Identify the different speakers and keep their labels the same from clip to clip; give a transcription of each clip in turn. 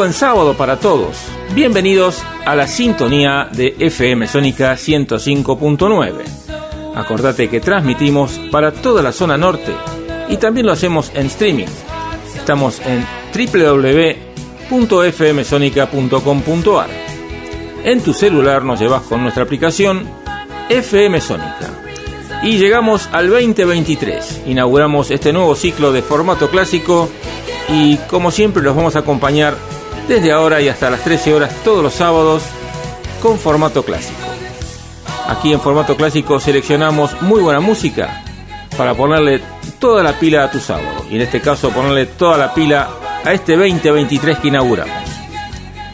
Speaker 1: Buen sábado para todos. Bienvenidos a la sintonía de FM Sónica 105.9. Acordate que transmitimos para toda la zona norte y también lo hacemos en streaming. Estamos en www.fmsonica.com.ar. En tu celular nos llevas con nuestra aplicación FM Sónica. Y llegamos al 2023. Inauguramos este nuevo ciclo de formato clásico y como siempre los vamos a acompañar desde ahora y hasta las 13 horas todos los sábados con formato clásico. Aquí en formato clásico seleccionamos muy buena música para ponerle toda la pila a tu sábado y en este caso ponerle toda la pila a este 2023 que inauguramos.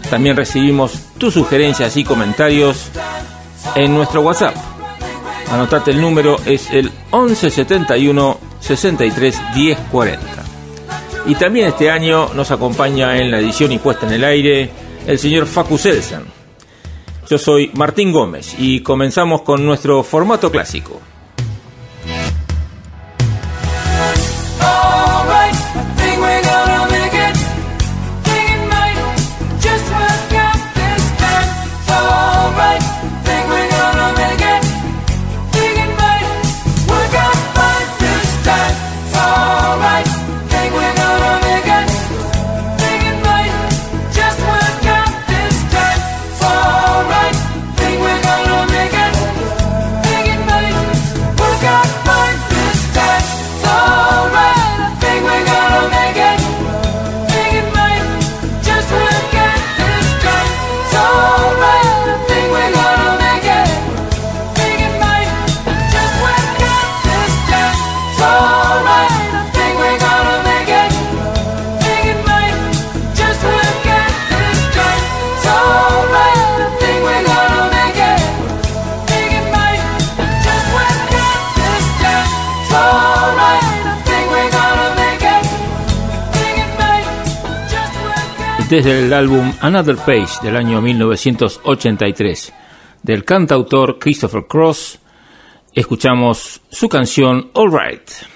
Speaker 1: También recibimos tus sugerencias y comentarios
Speaker 2: en nuestro WhatsApp. Anotate el número, es el 1171 63 10 40. Y también este año nos acompaña en la edición y puesta en el aire el señor Facu Selsan. Yo soy Martín Gómez y comenzamos con nuestro formato clásico. Desde el álbum Another Page del año 1983 del cantautor Christopher Cross, escuchamos su canción All Right.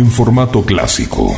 Speaker 3: En formato clásico.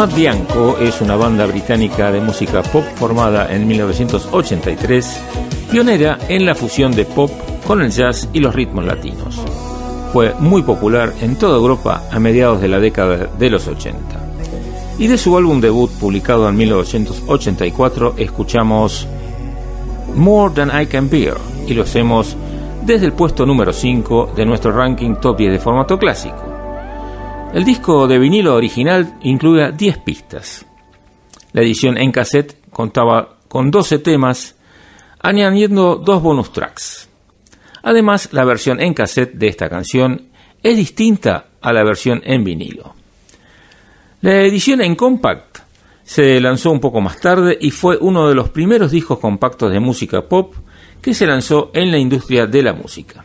Speaker 1: Matt Bianco es una banda británica de música pop formada en 1983, pionera en la fusión de pop con el jazz y los ritmos latinos. Fue muy popular en toda Europa a mediados de la década de los 80. Y de su álbum debut publicado en 1984 escuchamos More Than I Can Bear y lo hacemos desde el puesto número 5 de nuestro ranking top 10 de formato clásico. El disco de vinilo original incluía 10 pistas. La edición en cassette contaba con 12 temas, añadiendo dos bonus tracks. Además, la versión en cassette de esta canción es distinta a la versión en vinilo. La edición en compact se lanzó un poco más tarde y fue uno de los primeros discos compactos de música pop que se lanzó en la industria de la música.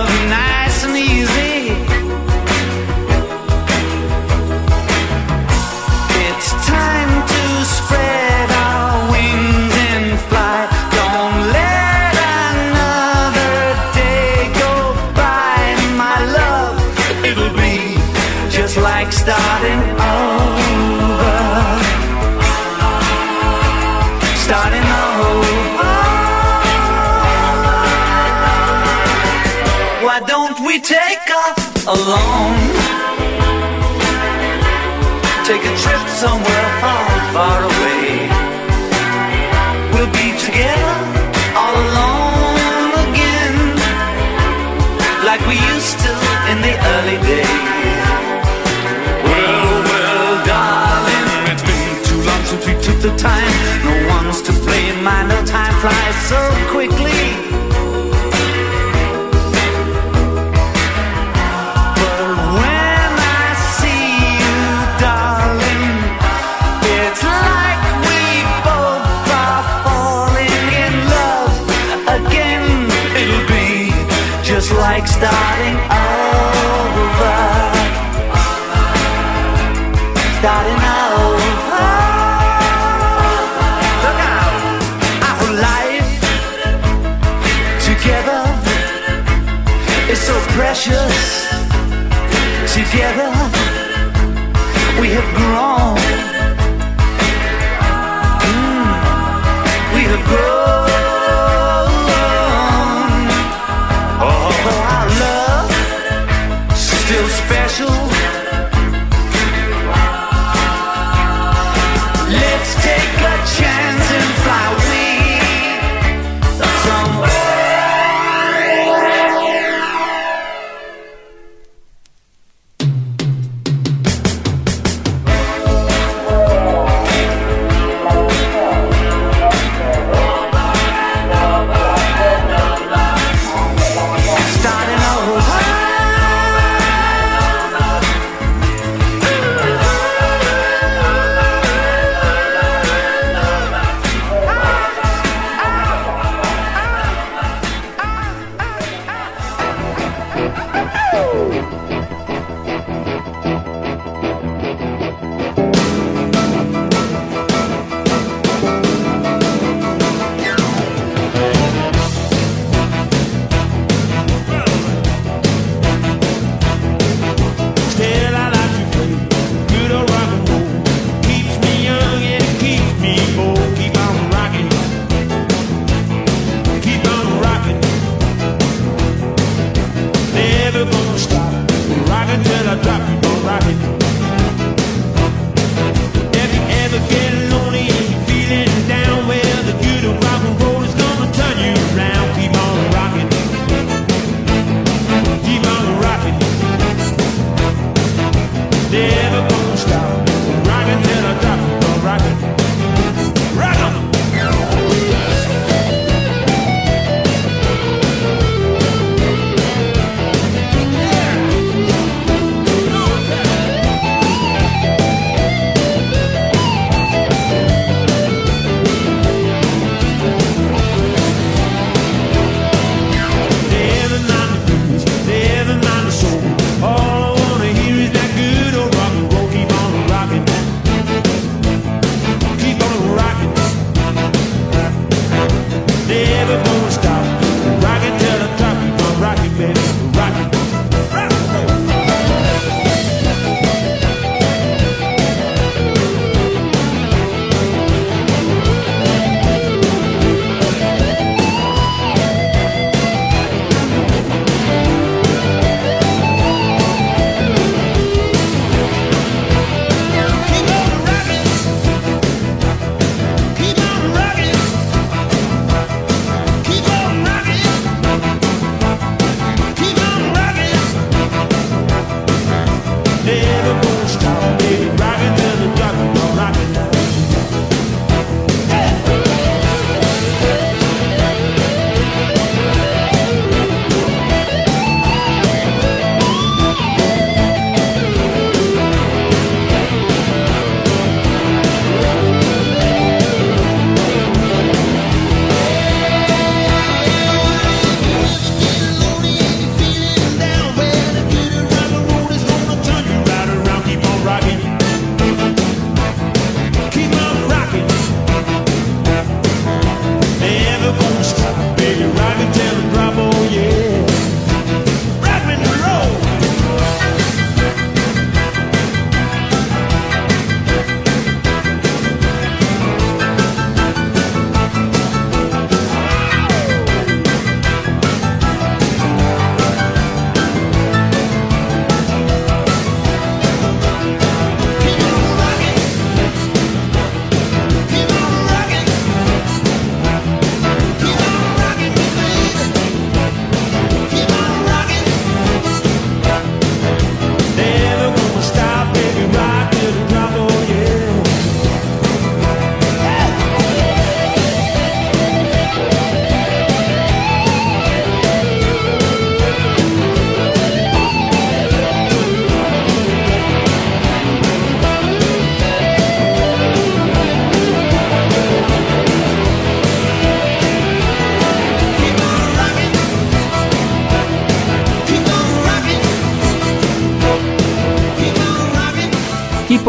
Speaker 4: somewhere far, far away. We'll be together all alone again, like we used to in the early days. Well, well, darling, it's been too long since we took the time. No one's to blame. I know time flies so quickly.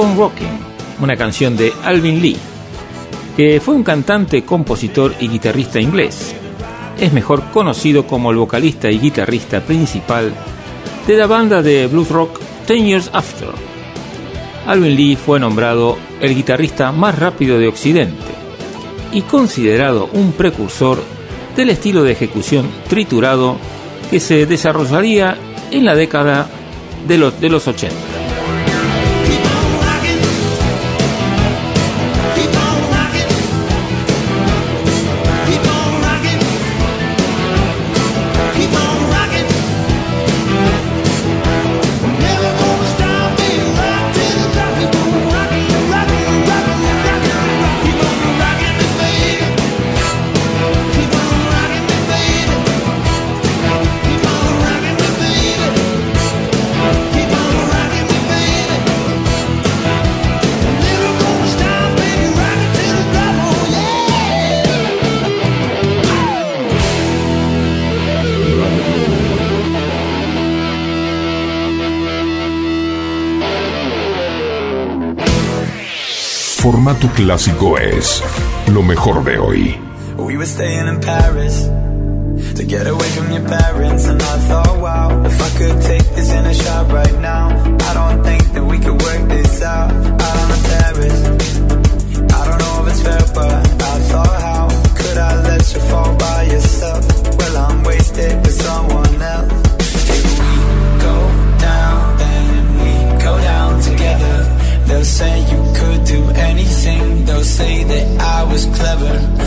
Speaker 1: Rocking, una canción de Alvin Lee, que fue un cantante, compositor y guitarrista inglés. Es mejor conocido como el vocalista y guitarrista principal de la banda de blues rock Ten Years After. Alvin Lee fue nombrado el guitarrista más rápido de Occidente y considerado un precursor del estilo de ejecución triturado que se desarrollaría en la década de los, de los 80.
Speaker 3: Clásico es lo mejor de hoy.
Speaker 5: We were staying in Paris to get away from your parents, and I thought, wow, if I could take this in a shot right now, I don't think that we could work this out out on the terrace. I don't know if it's fair, but I thought, how could I let you fall by yourself? Say that I was clever.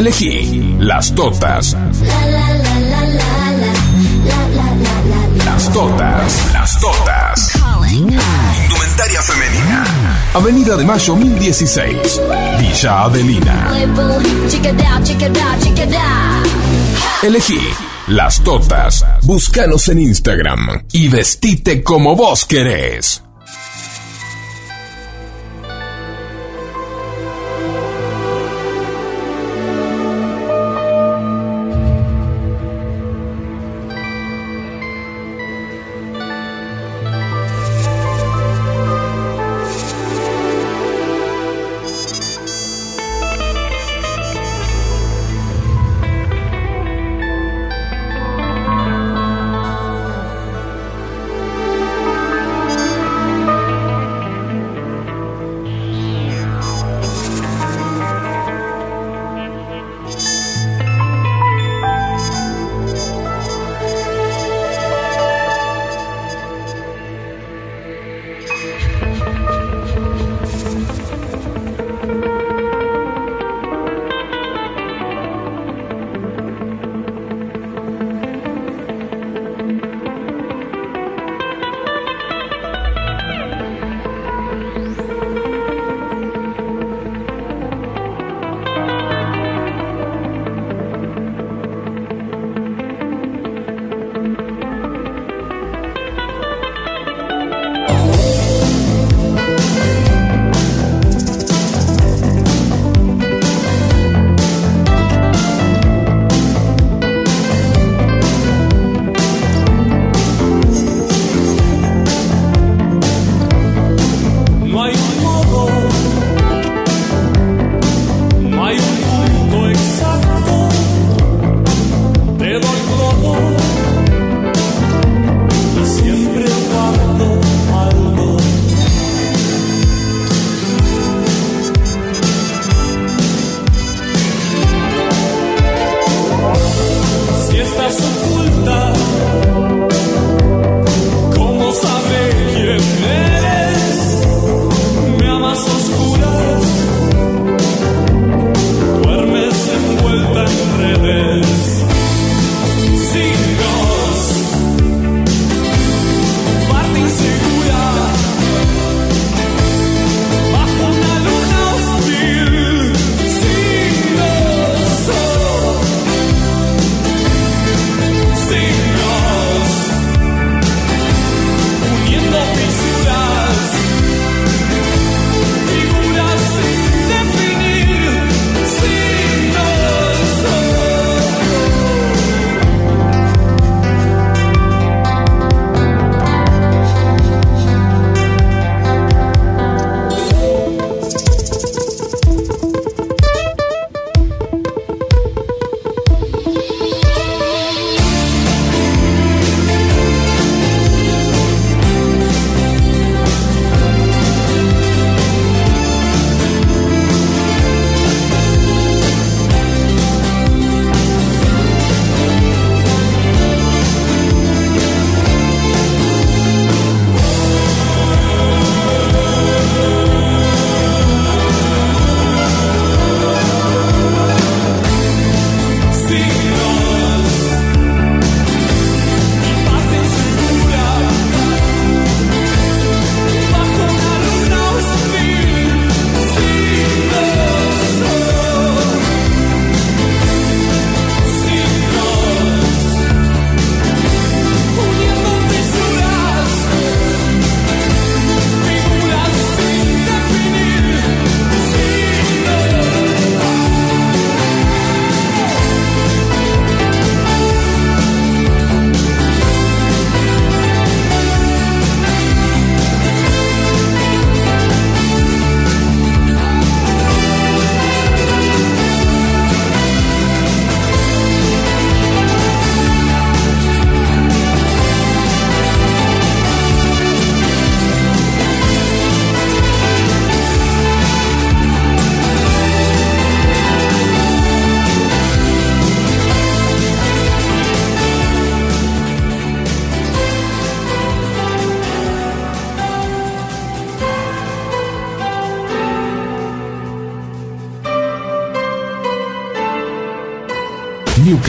Speaker 3: Elegí las totas. Las totas. Las totas. Indumentaria femenina. Avenida de Mayo 1016. Villa Adelina. Elegí las totas. Búscanos en Instagram y vestite como vos querés.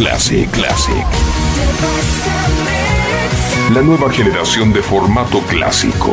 Speaker 3: Classic Classic. La nueva generación de formato clásico.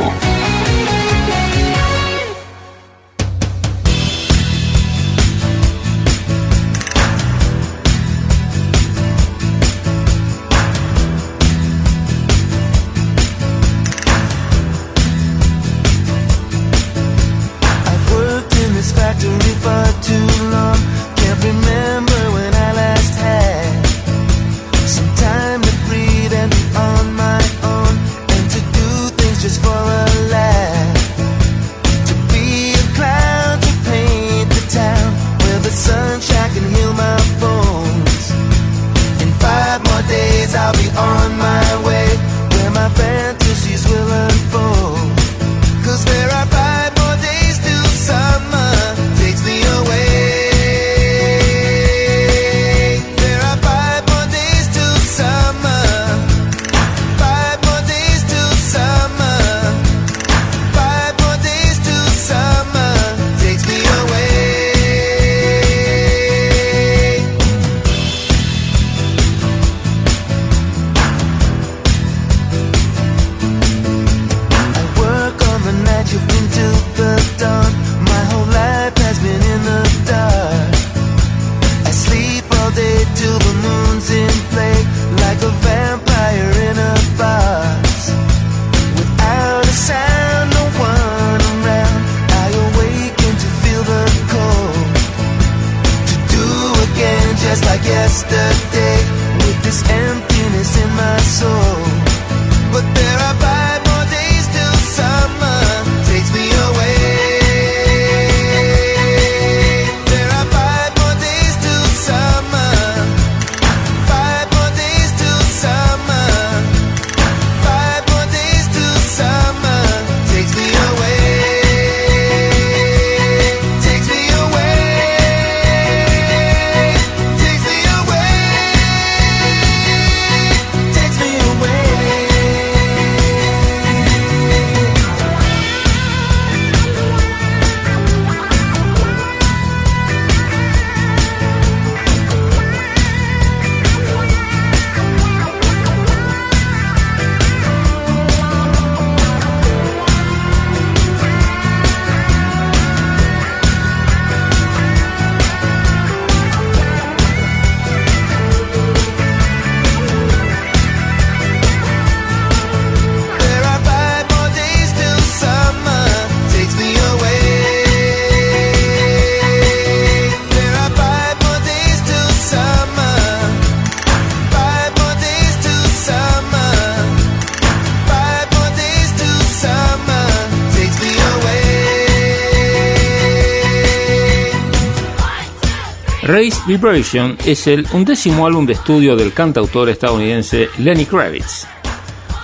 Speaker 1: Race Vibration es el undécimo álbum de estudio del cantautor estadounidense Lenny Kravitz.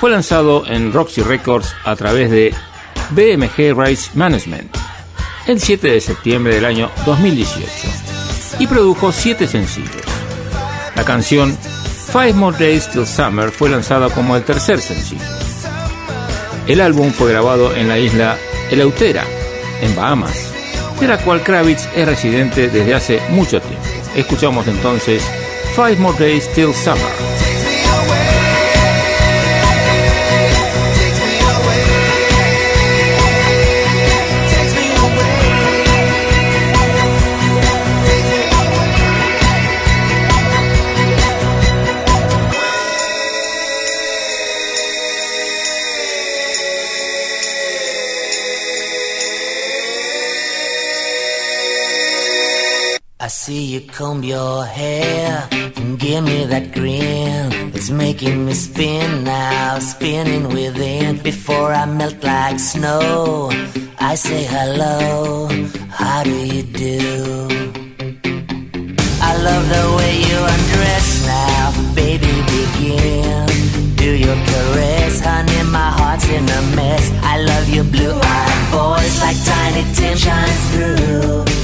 Speaker 1: Fue lanzado en Roxy Records a través de BMG Race Management el 7 de septiembre del año 2018 y produjo 7 sencillos. La canción Five More Days Till Summer fue lanzada como el tercer sencillo. El álbum fue grabado en la isla Eleutera, en Bahamas, de la cual Kravitz es residente desde hace mucho tiempo. Escuchamos entonces Five More Days Till Summer.
Speaker 6: See you comb your hair and give me that grin. It's making me spin now, spinning within. Before I melt like snow, I say hello. How do you do? I love the way you undress now, baby. Begin. Do your caress, honey. My heart's in a mess. I love your blue-eyed voice like tiny Tim shines through.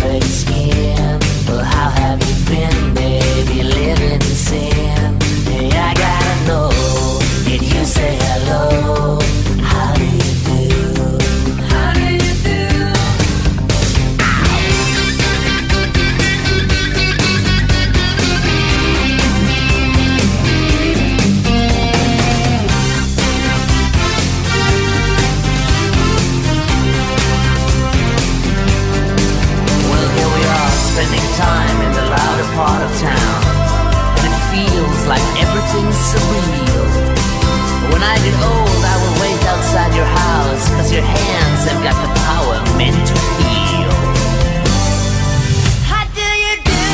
Speaker 6: face
Speaker 7: skin. Your hands have got the power meant to heal. How do you do?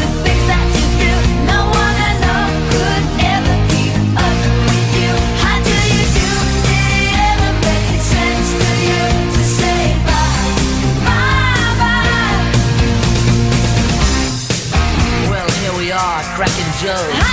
Speaker 7: The things that you do, no one I know could ever keep up with you. How do you do? Did it ever make sense to you to say bye, bye, bye? Well, here we are, cracking jokes.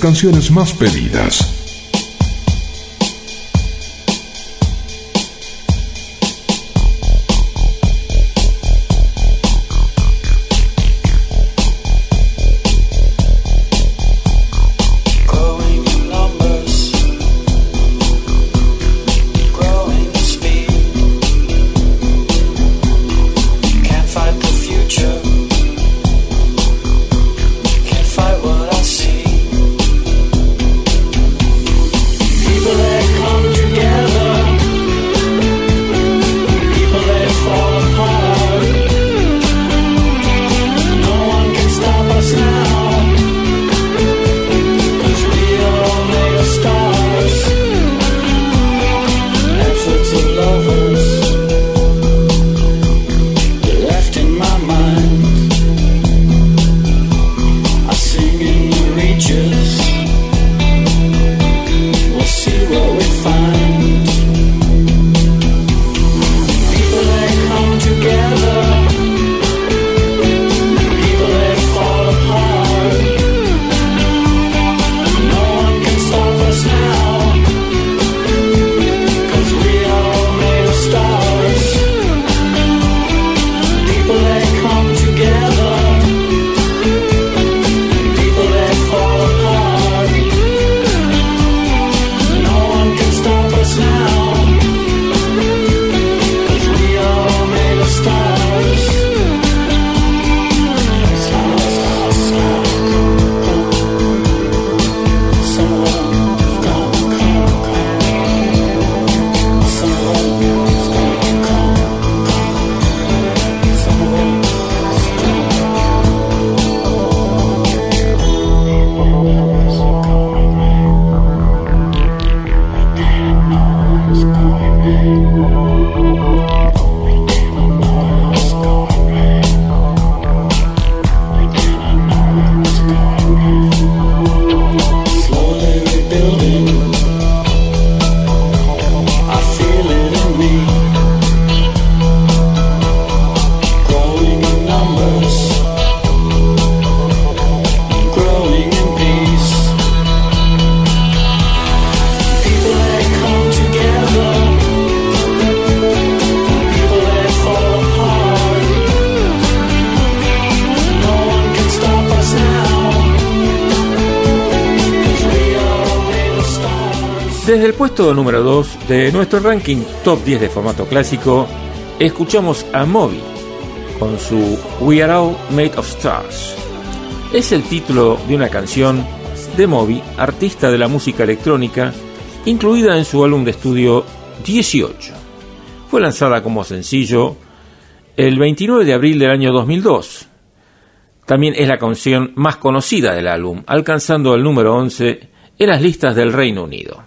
Speaker 8: Canciones más pedidas
Speaker 1: top 10 de formato clásico, escuchamos a Moby con su We Are All Made of Stars. Es el título de una canción de Moby, artista de la música electrónica, incluida en su álbum de estudio 18. Fue lanzada como sencillo el 29 de abril del año 2002. También es la canción más conocida del álbum, alcanzando el número 11 en las listas del Reino Unido.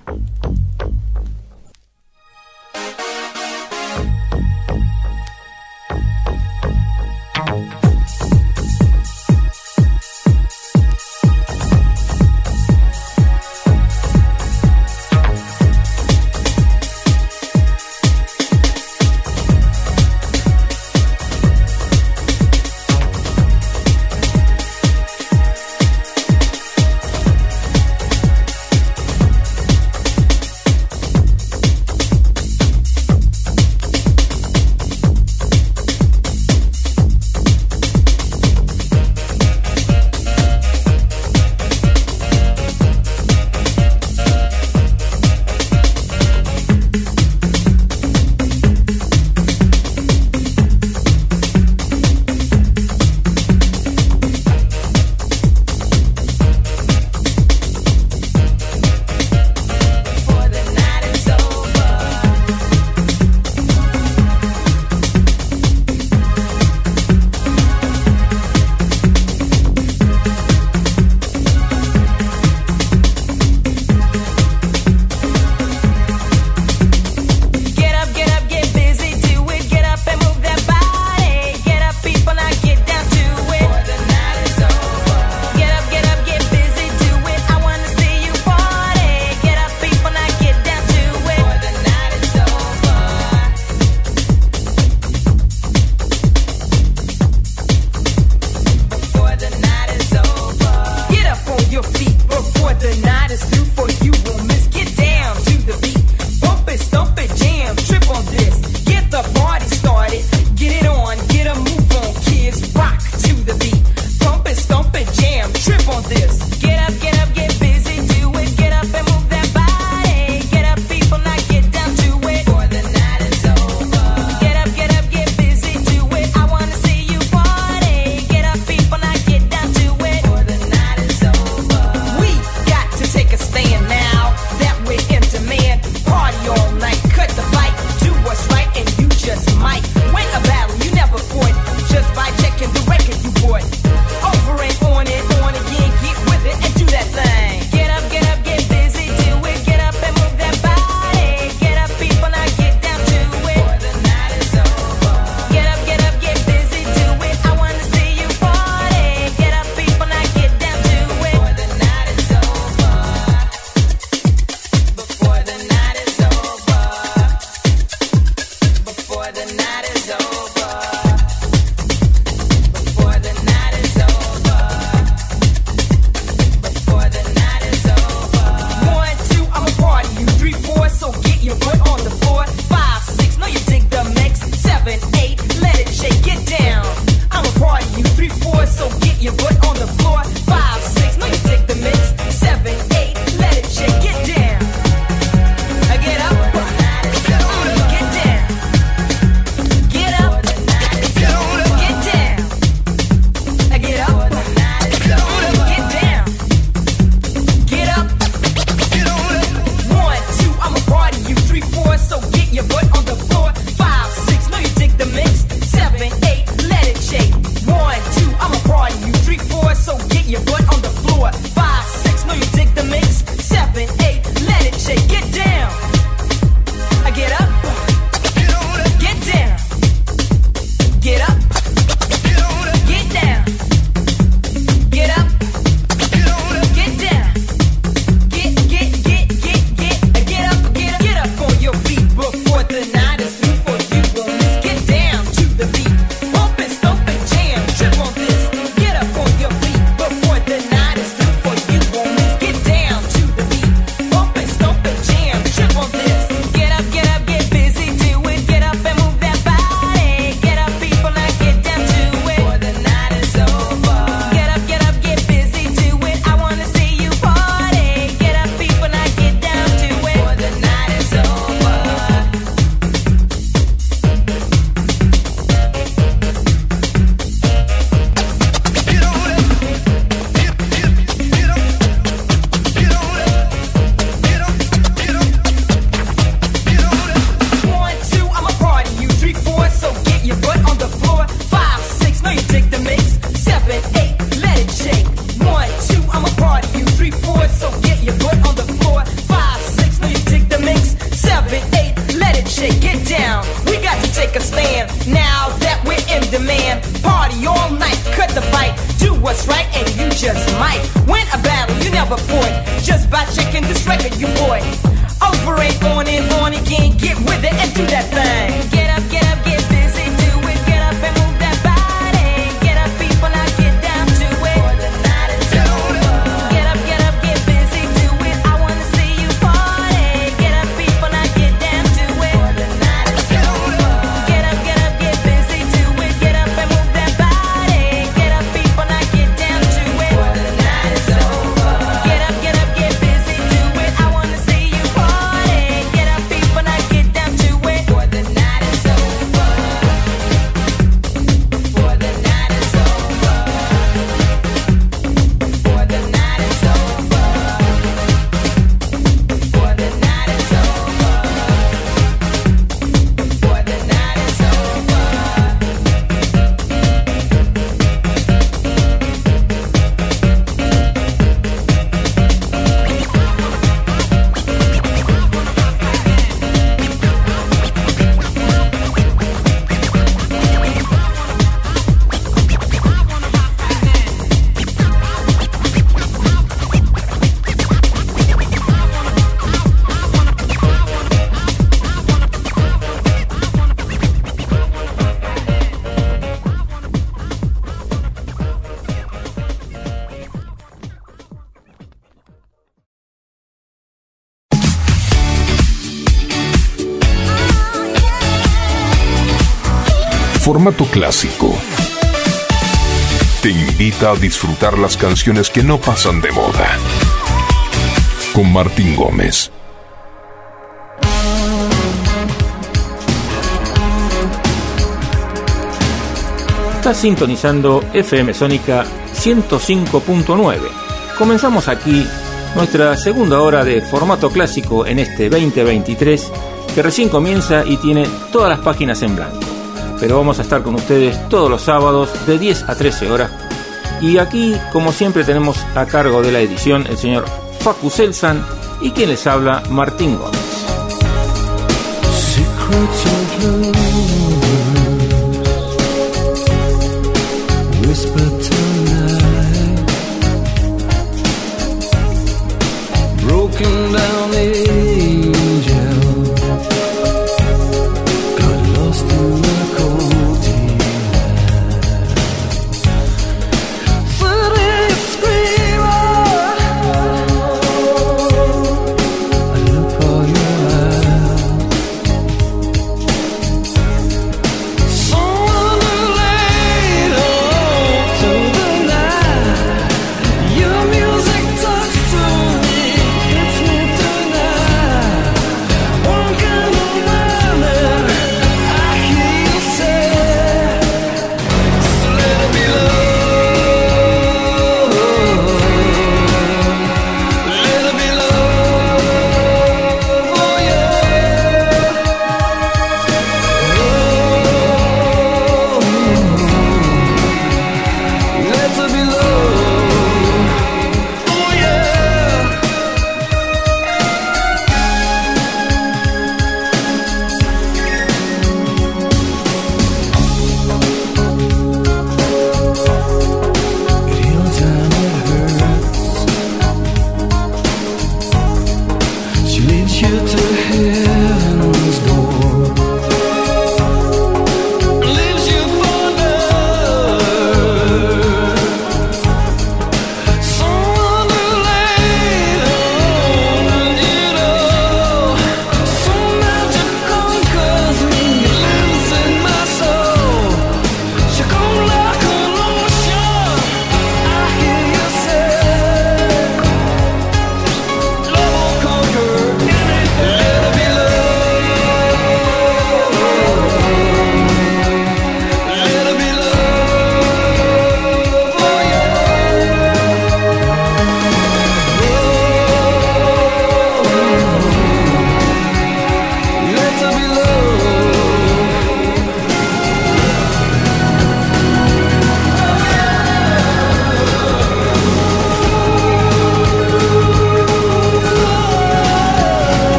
Speaker 9: clásico. Te invita a disfrutar las canciones que no pasan de moda. Con Martín Gómez.
Speaker 1: Estás sintonizando FM Sónica 105.9. Comenzamos aquí nuestra segunda hora de formato clásico en este 2023 que recién comienza y tiene todas las páginas en blanco pero vamos a estar con ustedes todos los sábados de 10 a 13 horas. Y aquí, como siempre, tenemos a cargo de la edición el señor Facu Selsan y quien les habla, Martín Gómez.
Speaker 3: Broken down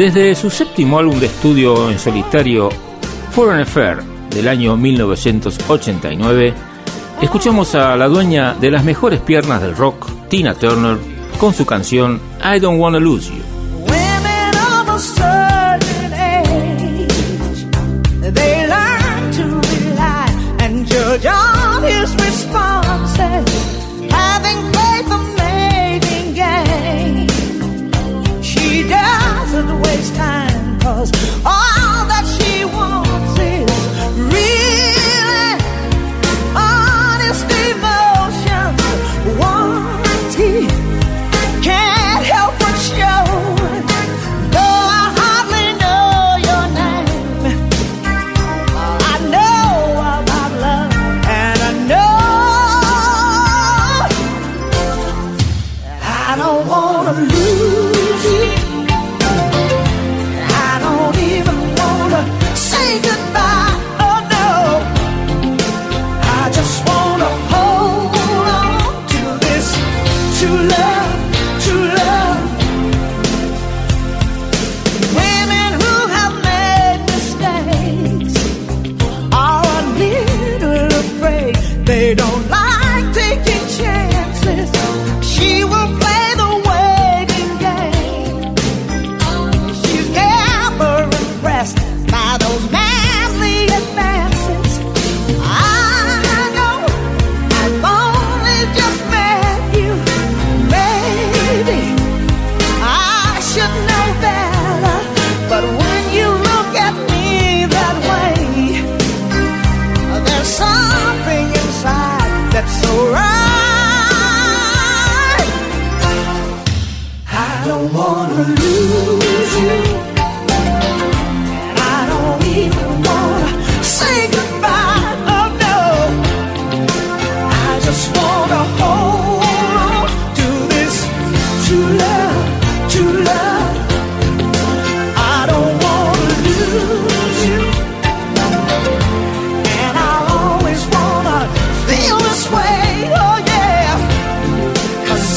Speaker 3: Desde su séptimo álbum de estudio en solitario, Foreign Affair, del año 1989, escuchamos a la dueña de las mejores piernas del rock, Tina Turner, con su canción I Don't Wanna Lose You.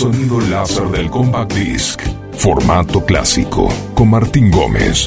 Speaker 3: Sonido láser del compact disc. Formato clásico. Con Martín Gómez.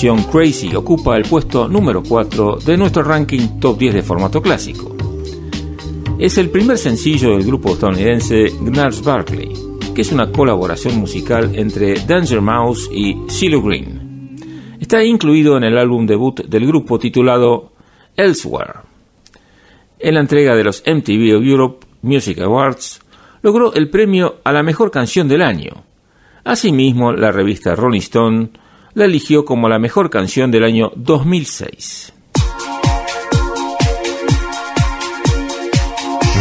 Speaker 10: Crazy
Speaker 1: ocupa el puesto número 4 de nuestro ranking top 10 de formato clásico. Es el primer sencillo del grupo estadounidense Gnarls Barkley, que es una colaboración musical entre Danger Mouse y CeeLo Green. Está incluido en el álbum debut del grupo titulado Elsewhere. En la entrega de los MTV Europe Music Awards, logró el premio a la mejor canción del año. Asimismo, la revista Rolling Stone la eligió como la mejor canción del año 2006.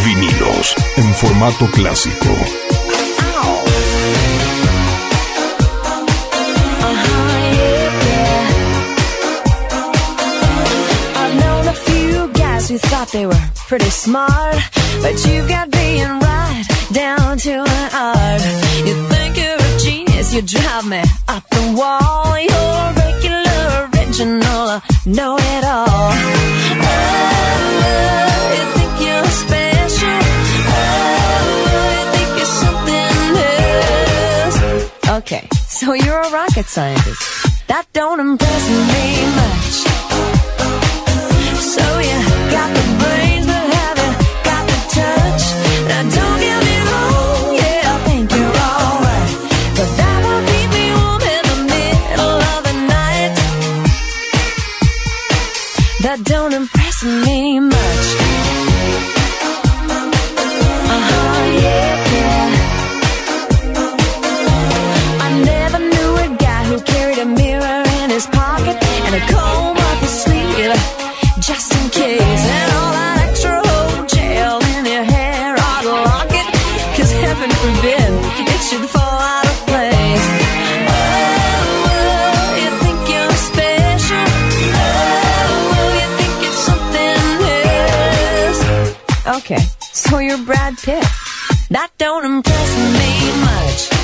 Speaker 11: Vinilos en formato clásico.
Speaker 7: who thought they were pretty smart. But you got being right down to an art. You think you're Cause you drive me up the wall. You're regular, original, uh, know it all. Oh, you think you're special. Oh, you think you're something else. Okay, so you're a rocket scientist. That don't impress me much. So you got the brains, don't impress me. Or you're Brad Pitt. That don't impress me much.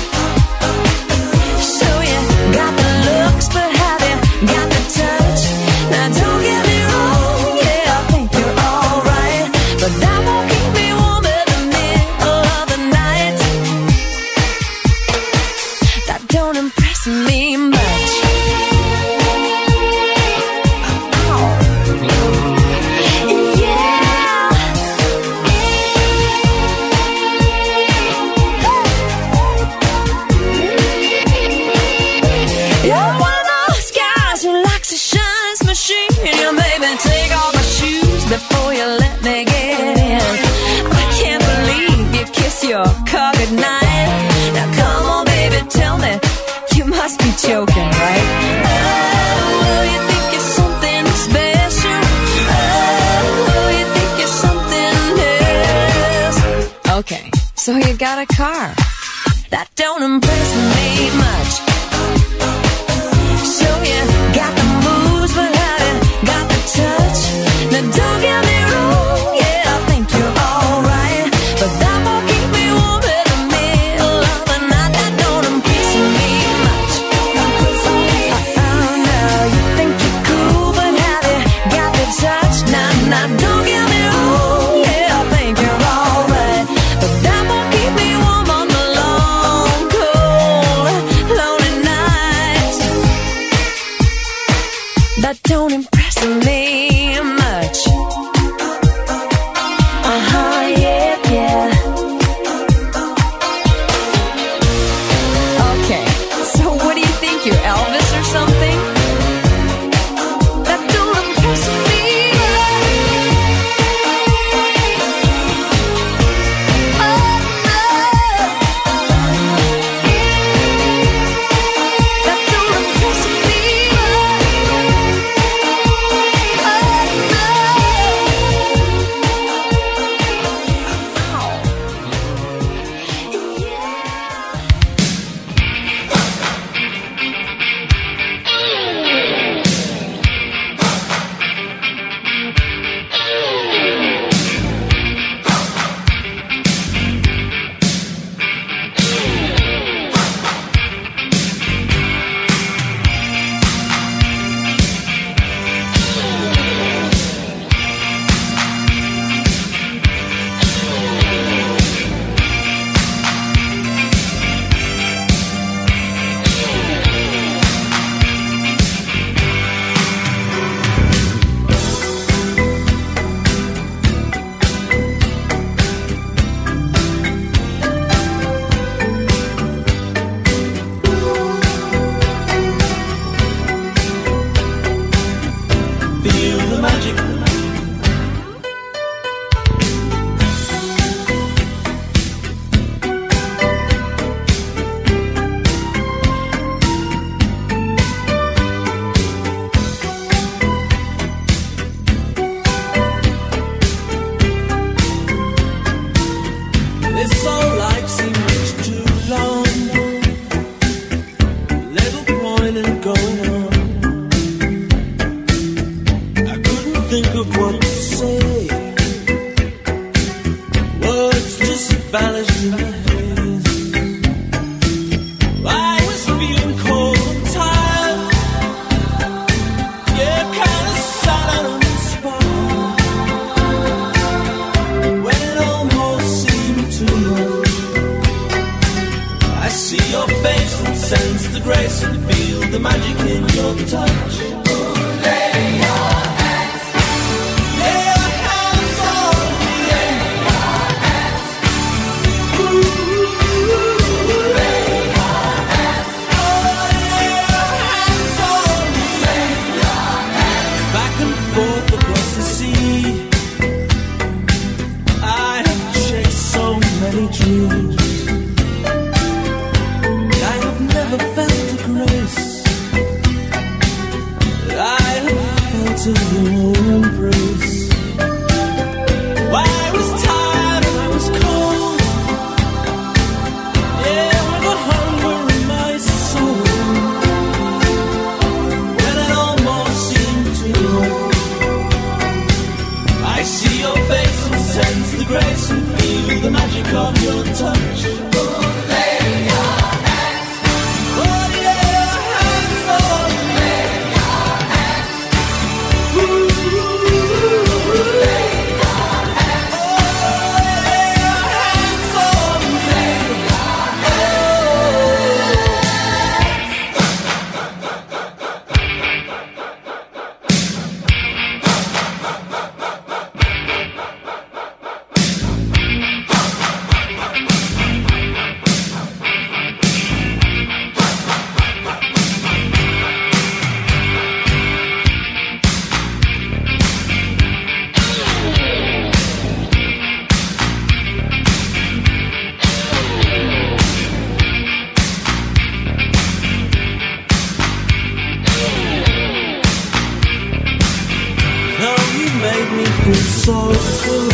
Speaker 7: got a car
Speaker 4: that don't impress me much. It's so.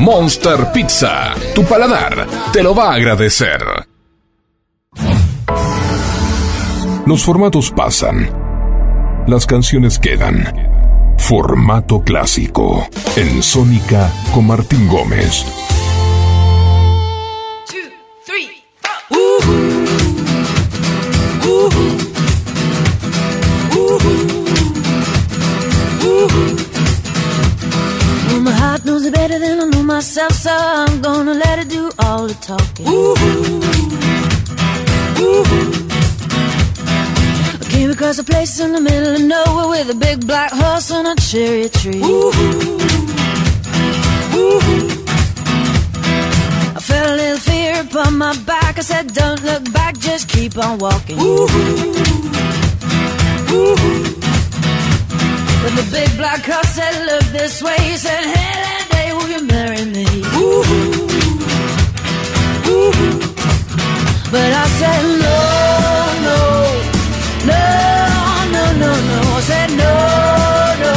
Speaker 9: Monster Pizza, tu paladar te lo va a agradecer. Los formatos pasan, las canciones quedan. Formato clásico en Sónica con Martín Gómez.
Speaker 7: All the talking. I came across a place in the middle of nowhere with a big black horse and a cherry tree. I felt a little fear upon my back. I said, Don't look back, just keep on walking. But the big black horse said, Look this way. He said, Hey, said, No, no, no, no, no, no. I said, No, no,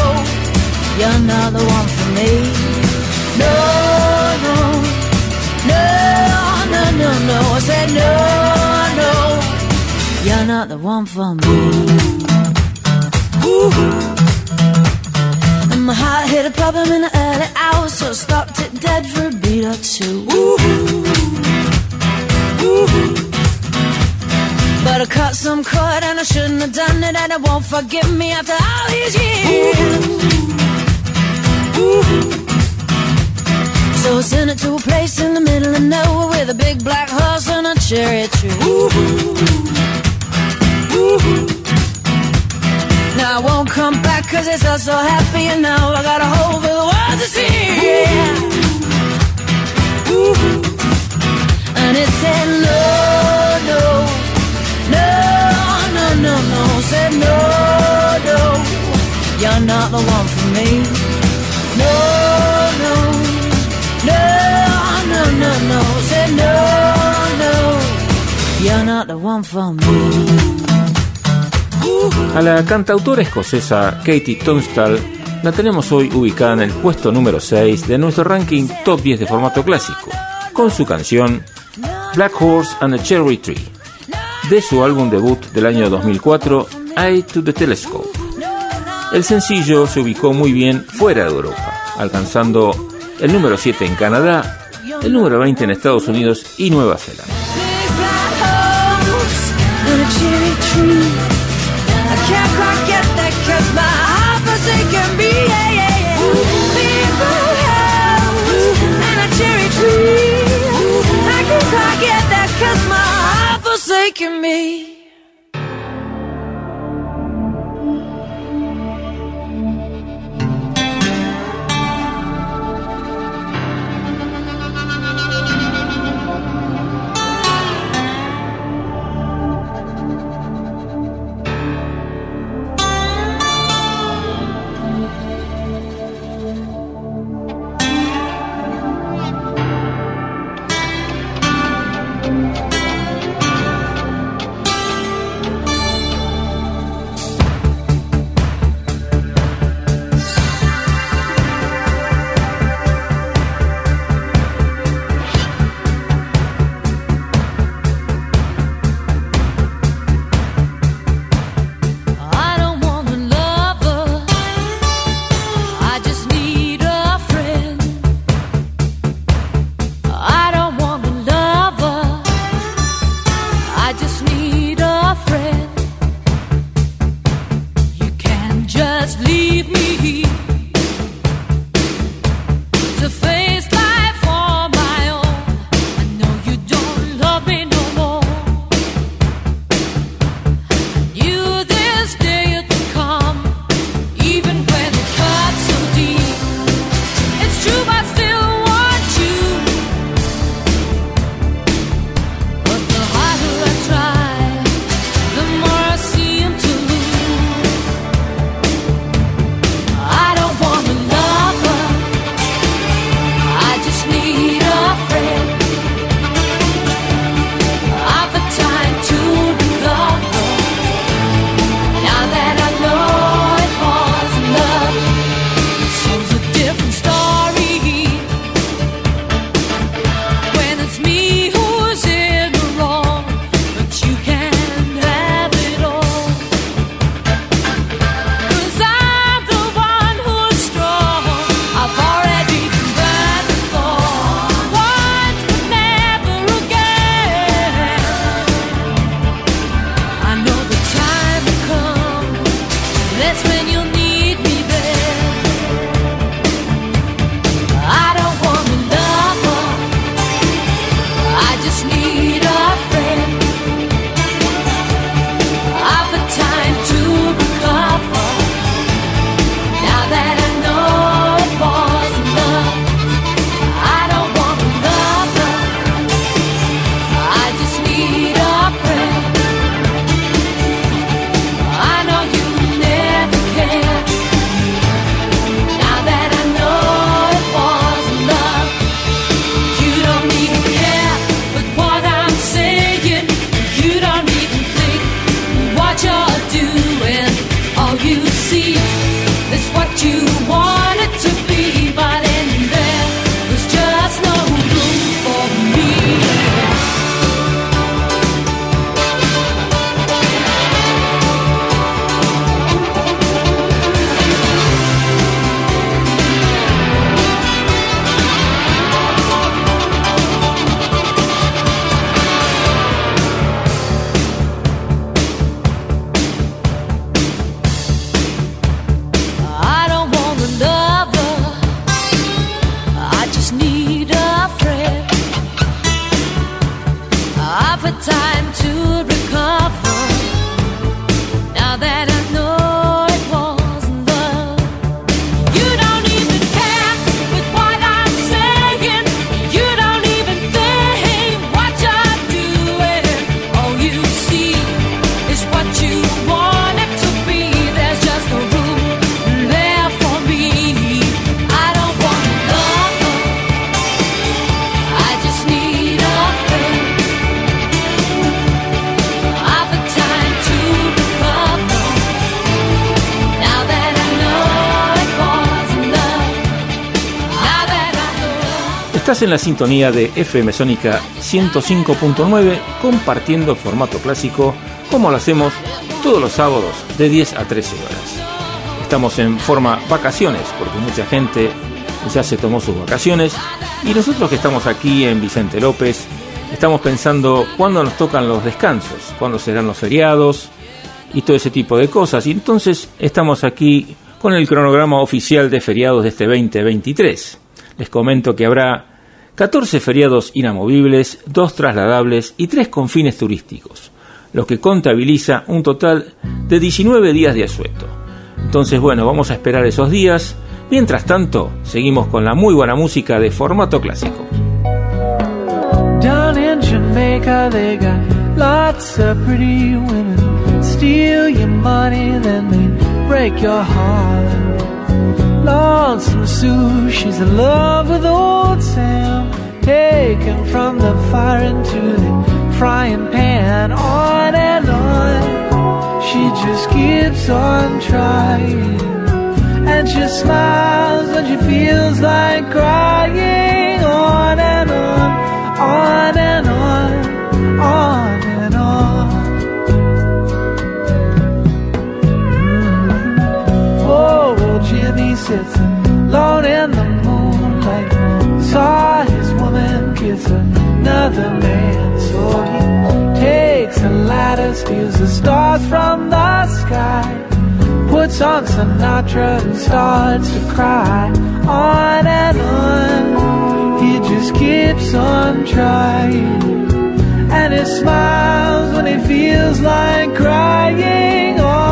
Speaker 7: you're not the one for me. No, no, no, no, no, no. I said, No, no, you're not the one for me. And my heart hit a problem in the early hours, so I stopped it dead for a beat or two. But I cut some cord and I shouldn't have done it, and it won't forgive me after all these years. So I sent it to a place in the middle of nowhere with a big black horse and a cherry tree. Now I won't come back cause it's all so happy and now I got a hole for the world to see. Yeah. And it said no, no, no. Said no, no, you're not the one for me. No, no, no, no, no, no. Said no, no, you're not the one for me.
Speaker 1: A la cantautora escocesa Katie Tunstall la tenemos hoy ubicada en el puesto número 6 de nuestro ranking top 10 de formato clásico, con su canción Black Horse and a Cherry Tree, de su álbum debut del año 2004, Eye to the Telescope. El sencillo se ubicó muy bien fuera de Europa, alcanzando el número 7 en Canadá, el número 20 en Estados Unidos y Nueva Zelanda.
Speaker 7: making me.
Speaker 1: En la sintonía de FM Sónica 105.9 compartiendo formato clásico como lo hacemos todos los sábados de 10 a 13 horas. Estamos en forma vacaciones porque mucha gente ya se tomó sus vacaciones y nosotros que estamos aquí en Vicente López estamos pensando cuándo nos tocan los descansos, cuándo serán los feriados y todo ese tipo de cosas. Y entonces estamos aquí con el cronograma oficial de feriados de este 2023. Les comento que habrá 14 feriados inamovibles, 2 trasladables y 3 con fines turísticos, lo que contabiliza un total de 19 días de asueto. Entonces, bueno, vamos a esperar esos días. Mientras tanto, seguimos con la muy buena música de formato clásico.
Speaker 2: Down in Jamaica, they got lots of pretty women. Steal your money, then they break your heart. Lonesome Sue, she's in love with. Taken from the fire into the frying pan, on and on. She just keeps on trying. And she smiles when she feels like crying, on and on, on and on, ladder, steals the stars from the sky. Puts on Sinatra and starts to cry. On and on, he just keeps on trying. And he smiles when he feels like crying. On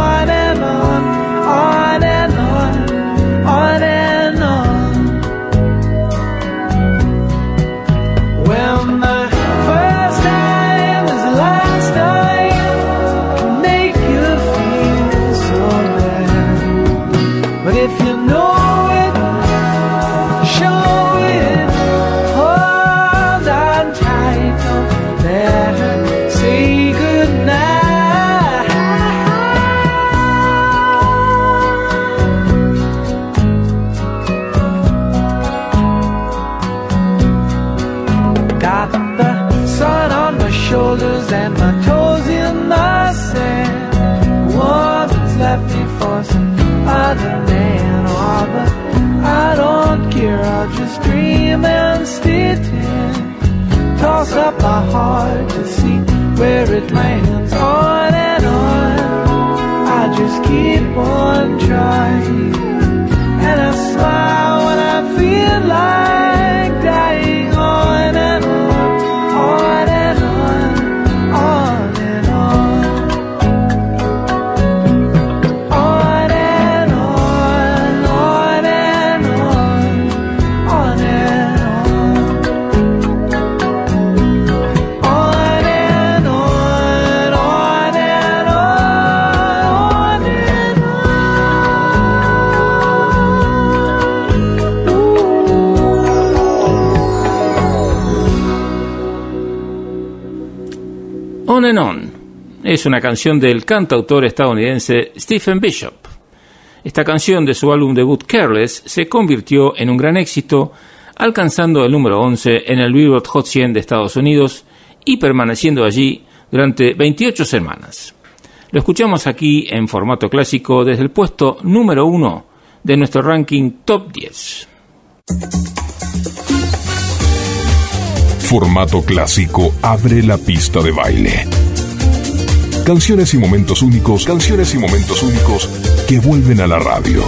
Speaker 1: es una canción del cantautor estadounidense Stephen Bishop. Esta canción de su álbum debut Careless se convirtió en un gran éxito, alcanzando el número 11 en el Billboard Hot 100 de Estados Unidos y permaneciendo allí durante 28 semanas. Lo escuchamos aquí en formato clásico desde el puesto número 1 de nuestro ranking Top 10.
Speaker 3: Formato clásico abre la pista de baile. Canciones y momentos únicos, canciones y momentos únicos que vuelven a la radio.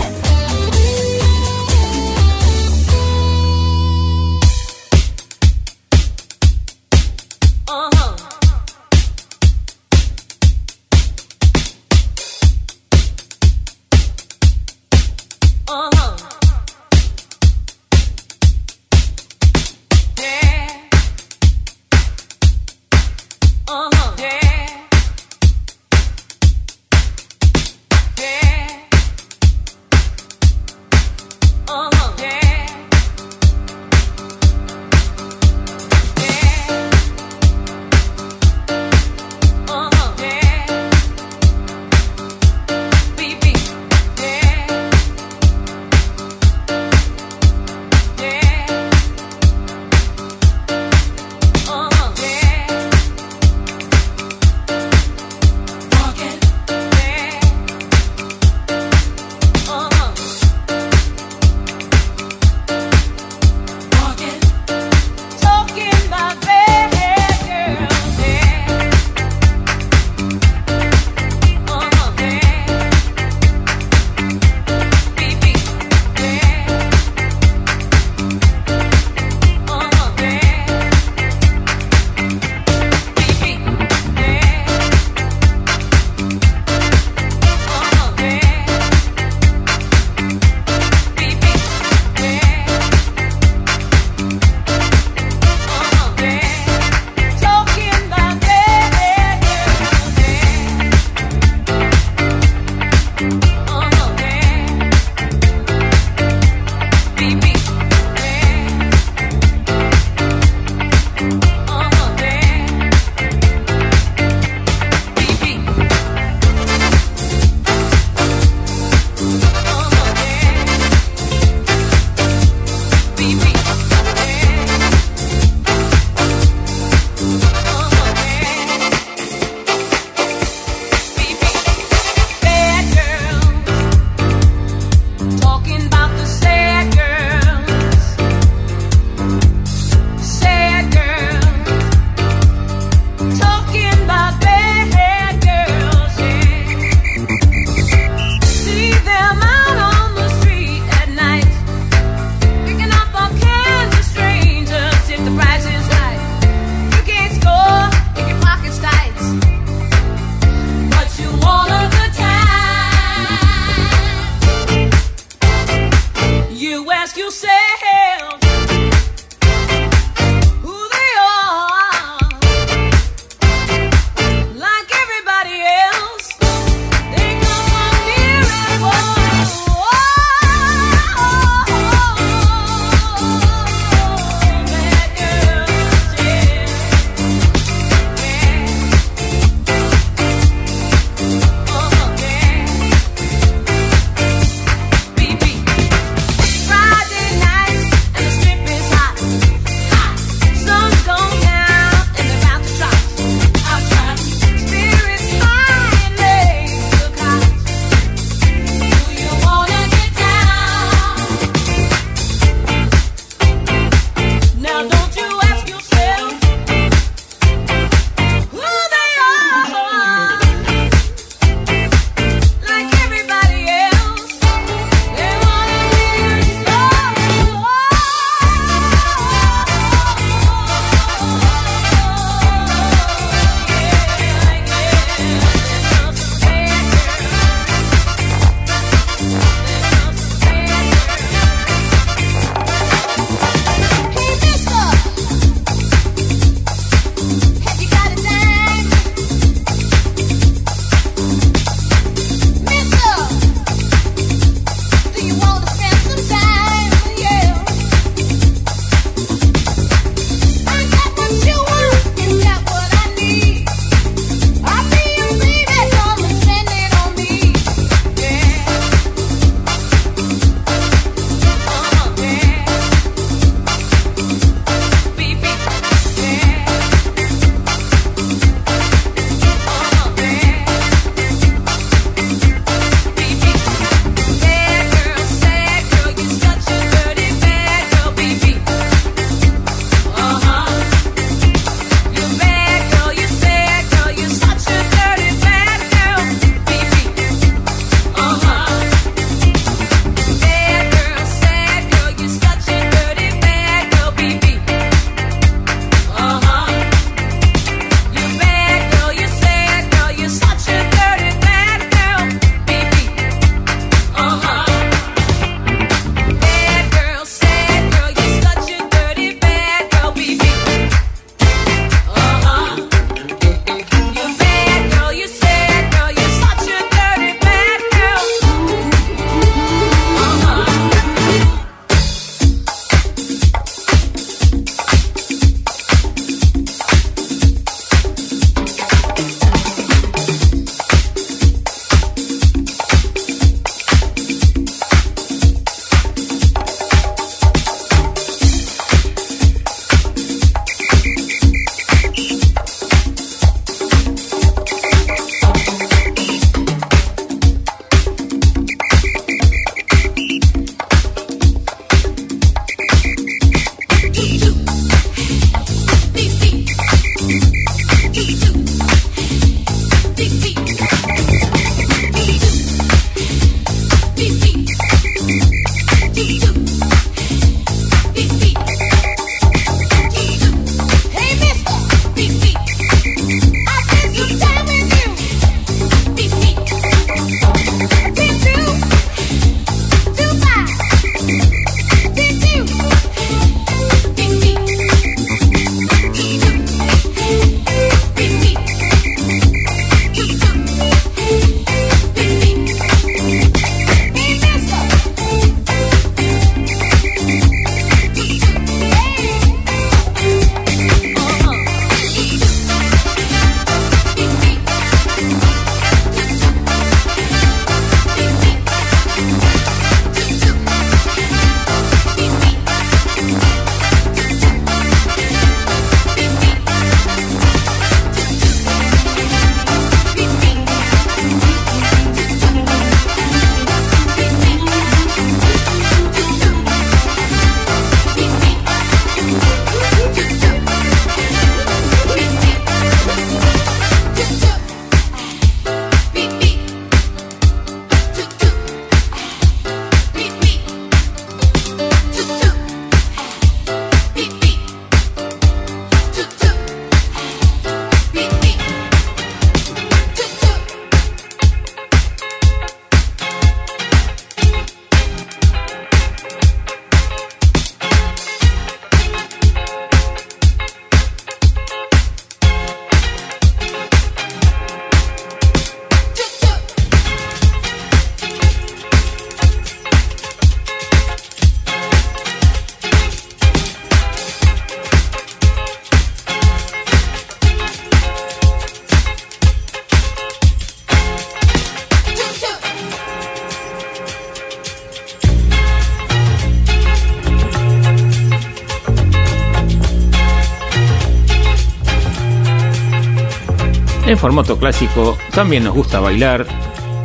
Speaker 1: Formato clásico también nos gusta bailar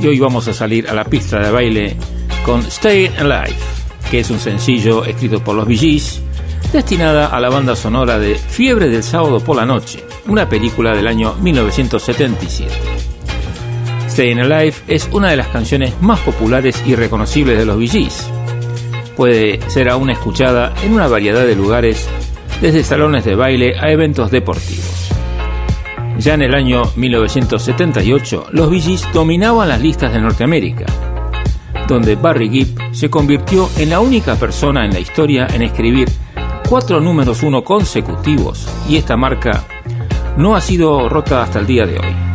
Speaker 1: y hoy vamos a salir a la pista de baile con Stay Alive, que es un sencillo escrito por los Bee Gees, destinada a la banda sonora de Fiebre del sábado por la noche, una película del año 1977. Staying Alive es una de las canciones más populares y reconocibles de los Bee Gees. Puede ser aún escuchada en una variedad de lugares, desde salones de baile a eventos deportivos. Ya en el año 1978, los Bee Gees dominaban las listas de Norteamérica, donde Barry Gibb se convirtió en la única persona en la historia en escribir cuatro números uno consecutivos y esta marca no ha sido rota hasta el día de hoy.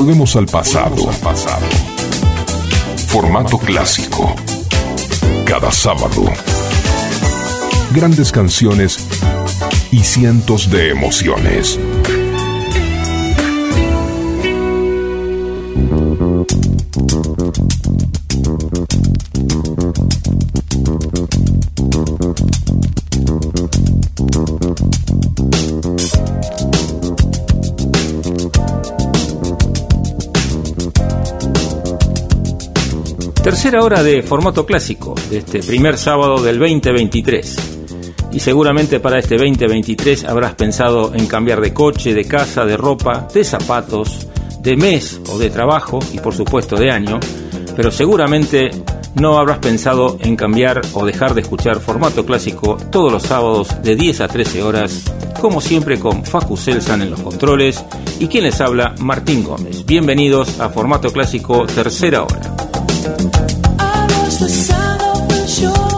Speaker 9: Volvemos al pasado. pasado. Formato clásico. Cada sábado. Grandes canciones y cientos de emociones.
Speaker 1: Tercera hora de formato clásico de este primer sábado del 2023. Y seguramente para este 2023 habrás pensado en cambiar de coche, de casa, de ropa, de zapatos, de mes o de trabajo y por supuesto de año, pero seguramente no habrás pensado en cambiar o dejar de escuchar formato clásico todos los sábados de 10 a 13 horas, como siempre con Facu Selsan en los controles y quien les habla Martín Gómez. Bienvenidos a formato clásico tercera hora.
Speaker 3: The sound of the shore.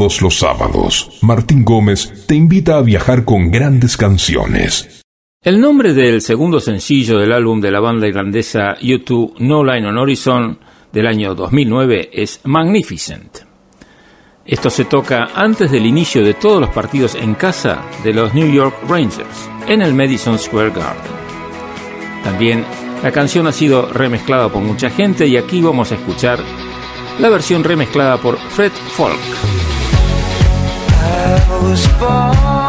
Speaker 7: Los sábados, Martín Gómez te invita a viajar con grandes canciones.
Speaker 1: El nombre del segundo sencillo del álbum de la banda irlandesa U2 No Line on Horizon del año 2009 es Magnificent. Esto se toca antes del inicio de todos los partidos en casa de los New York Rangers, en el Madison Square Garden. También la canción ha sido remezclada por mucha gente y aquí vamos a escuchar la versión remezclada por Fred Folk.
Speaker 3: was born.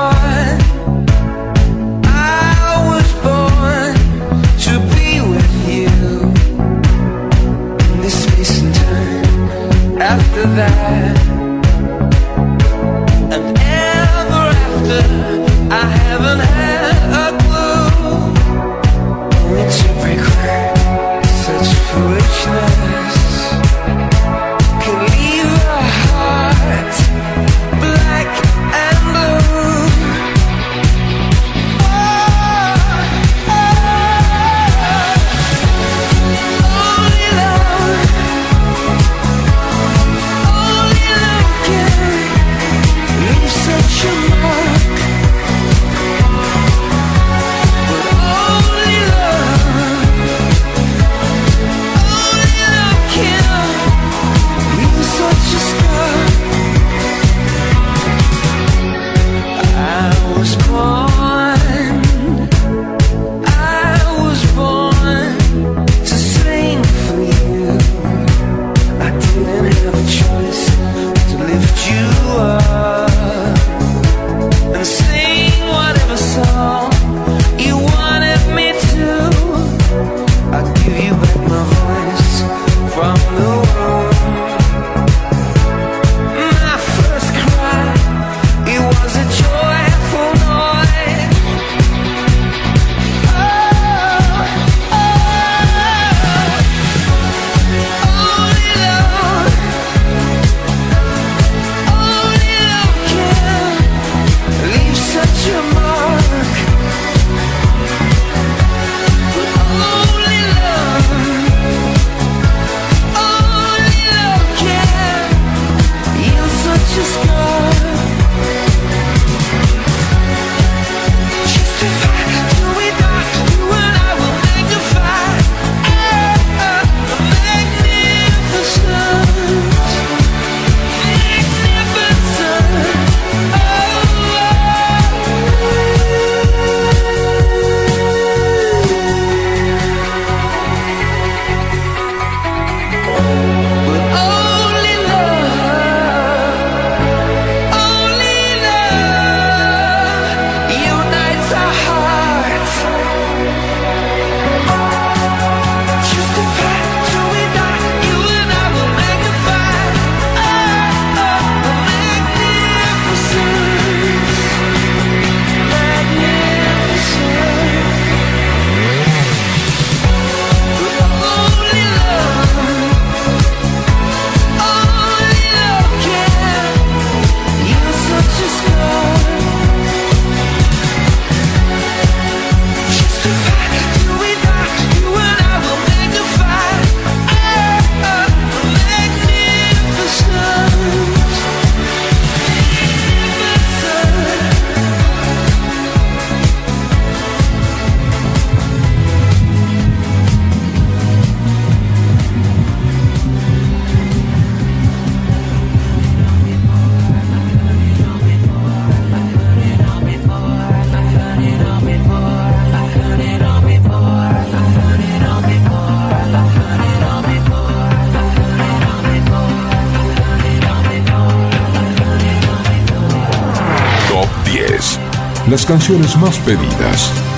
Speaker 7: canciones más pedidas.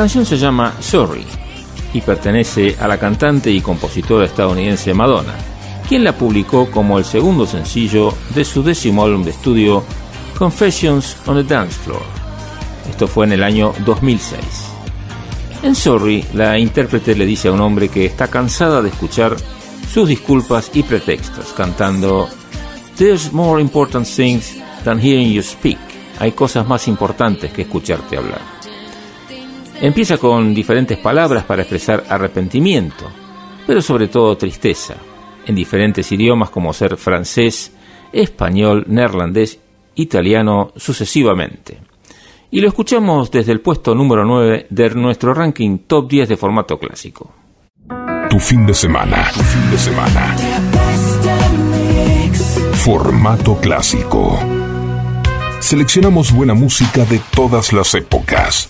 Speaker 1: Canción se llama Sorry y pertenece a la cantante y compositora estadounidense Madonna, quien la publicó como el segundo sencillo de su décimo álbum de estudio Confessions on the Dance Floor. Esto fue en el año 2006. En Sorry, la intérprete le dice a un hombre que está cansada de escuchar sus disculpas y pretextos, cantando There's more important things than hearing you speak. Hay cosas más importantes que escucharte hablar. Empieza con diferentes palabras para expresar arrepentimiento, pero sobre todo tristeza, en diferentes idiomas como ser francés, español, neerlandés, italiano, sucesivamente. Y lo escuchamos desde el puesto número 9 de nuestro ranking top 10 de formato clásico.
Speaker 3: Tu fin de semana, tu fin de semana. Formato clásico. Seleccionamos buena música de todas las épocas.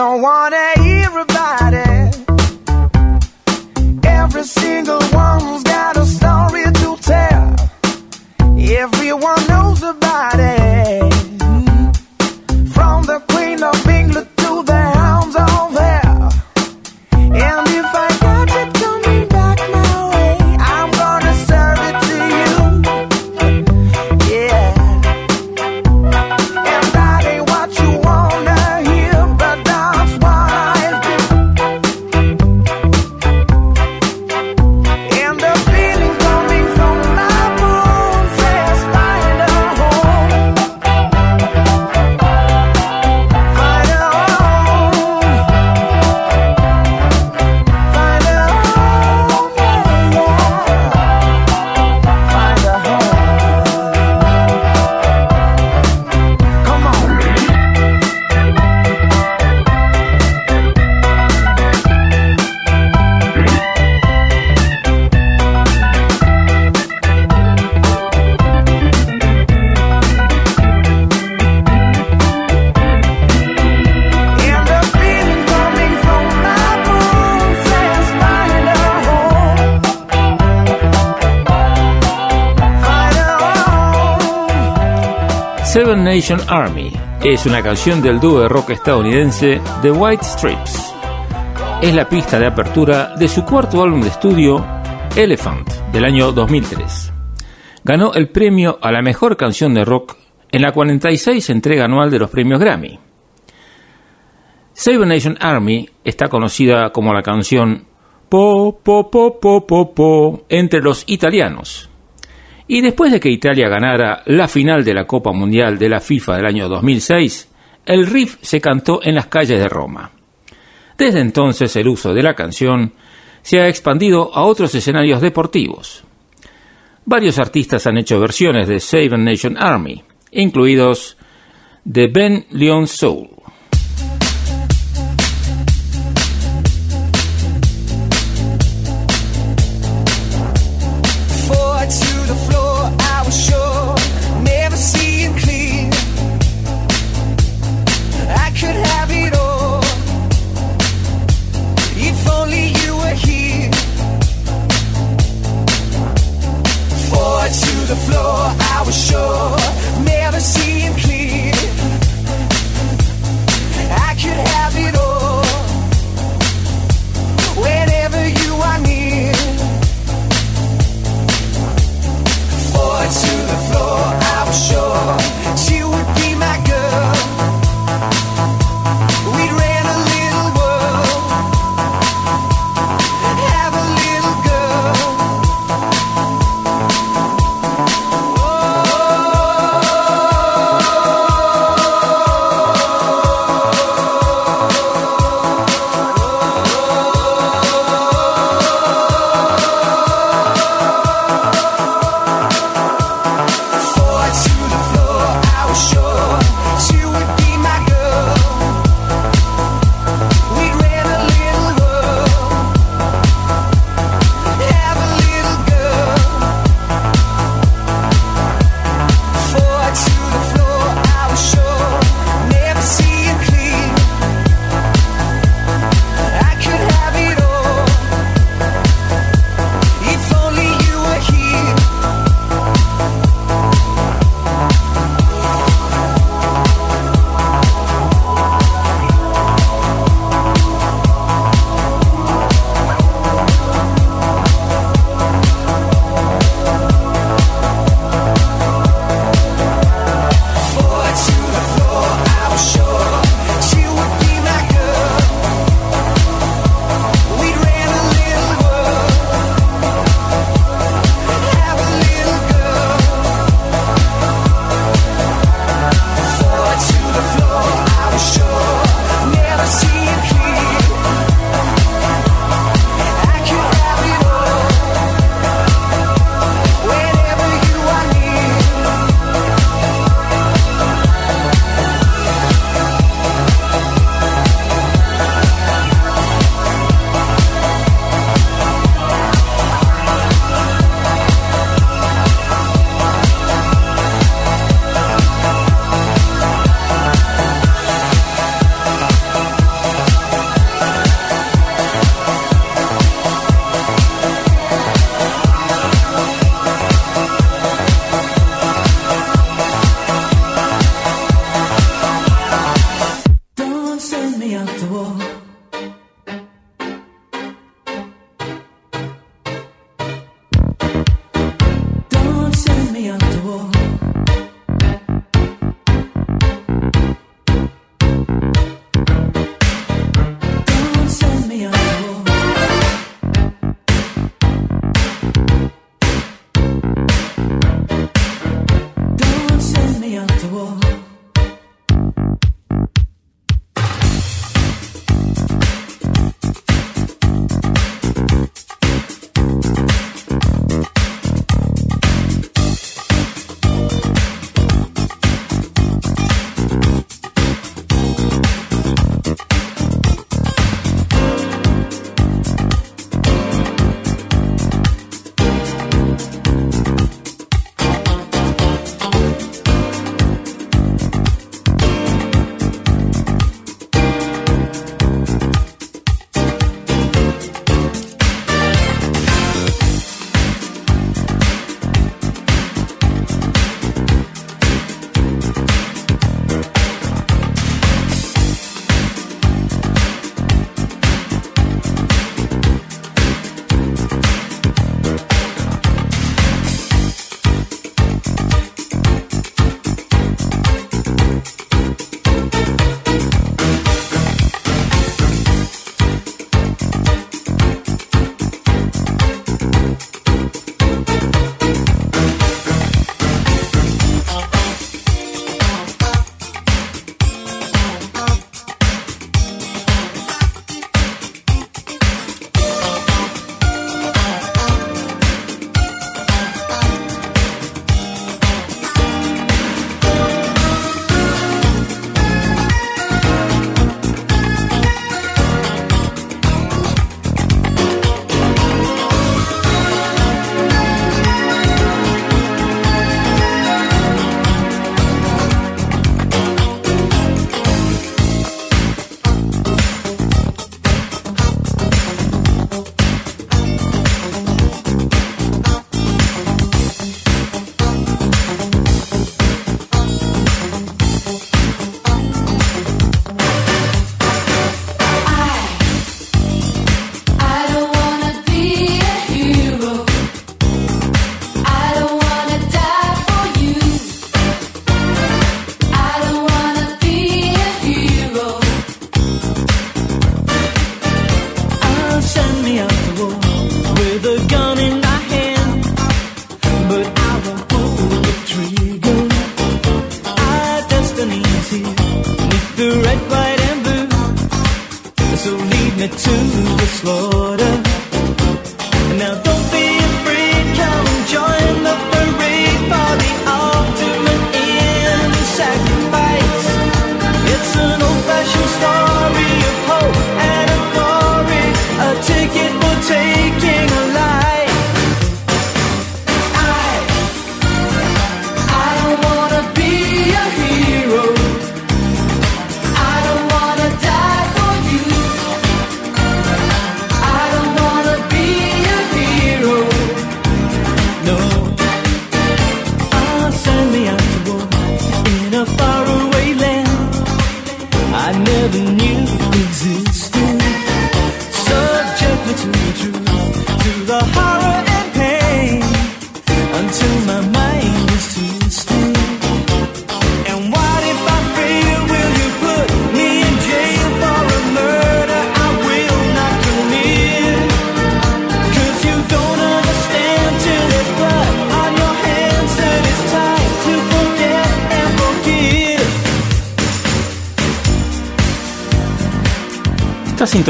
Speaker 12: Don't wanna hear
Speaker 1: Seven Nation Army es una canción del dúo de rock estadounidense The White Stripes. Es la pista de apertura de su cuarto álbum de estudio, Elephant, del año 2003. Ganó el premio a la mejor canción de rock en la 46 entrega anual de los premios Grammy. Seven Nation Army está conocida como la canción Po Po Po Po Po Po entre los italianos. Y después de que Italia ganara la final de la Copa Mundial de la FIFA del año 2006, el riff se cantó en las calles de Roma. Desde entonces el uso de la canción se ha expandido a otros escenarios deportivos. Varios artistas han hecho versiones de Seven Nation Army, incluidos The Ben Leon Soul.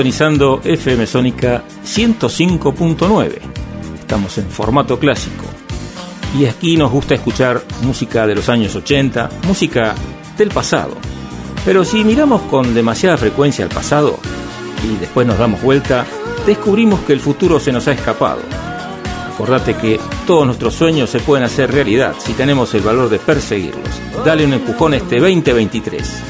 Speaker 1: sintonizando FM Sónica 105.9. Estamos en formato clásico. Y aquí nos gusta escuchar música de los años 80, música del pasado. Pero si miramos con demasiada frecuencia al pasado y después nos damos vuelta, descubrimos que el futuro se nos ha escapado. Acordate que todos nuestros sueños se pueden hacer realidad si tenemos el valor de perseguirlos. Dale un empujón este 2023.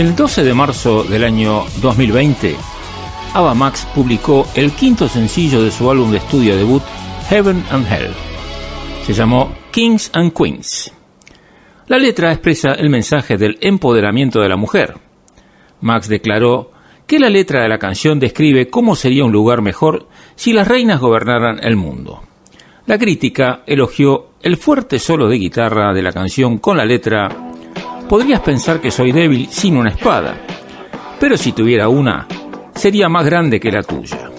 Speaker 1: El 12 de marzo del año 2020, Ava Max publicó el quinto sencillo de su álbum de estudio debut, Heaven and Hell. Se llamó Kings and Queens. La letra expresa el mensaje del empoderamiento de la mujer. Max declaró que la letra de la canción describe cómo sería un lugar mejor si las reinas gobernaran el mundo. La crítica elogió el fuerte solo de guitarra de la canción con la letra podrías pensar que soy débil sin una espada, pero si tuviera una, sería más grande que la tuya.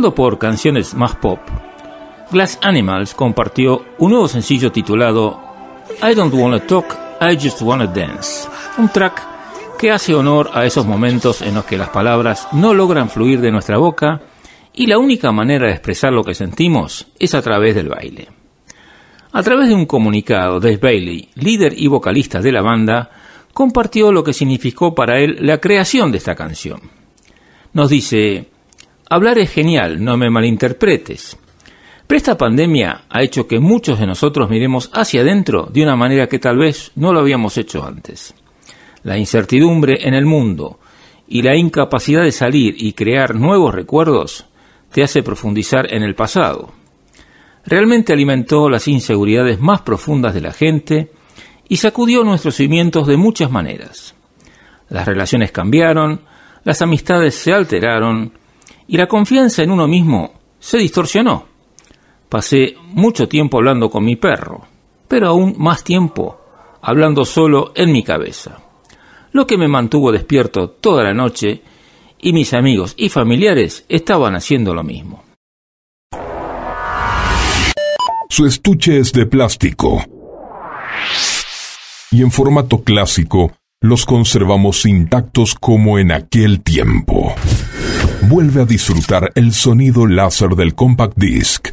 Speaker 1: Por canciones más pop, Glass Animals compartió un nuevo sencillo titulado I Don't Wanna Talk, I Just Wanna Dance, un track que hace honor a esos momentos en los que las palabras no logran fluir de nuestra boca y la única manera de expresar lo que sentimos es a través del baile. A través de un comunicado, Dave Bailey, líder y vocalista de la banda, compartió lo que significó para él la creación de esta canción. Nos dice, hablar es genial, no me malinterpretes. Pero esta pandemia ha hecho que muchos de nosotros miremos hacia adentro de una manera que tal vez no lo habíamos hecho antes la incertidumbre en el mundo y la incapacidad de salir y crear nuevos recuerdos te hace profundizar en el pasado. Realmente alimentó las inseguridades más profundas de la gente y sacudió nuestros cimientos de muchas maneras. Las relaciones cambiaron, las amistades se alteraron y la confianza en uno mismo se distorsionó. Pasé mucho tiempo hablando con mi perro, pero aún más tiempo hablando solo en mi cabeza lo que me mantuvo despierto toda la noche y mis amigos y familiares estaban haciendo lo mismo.
Speaker 3: Su estuche es de plástico y en formato clásico los conservamos intactos como en aquel tiempo. Vuelve a disfrutar el sonido láser del compact disc.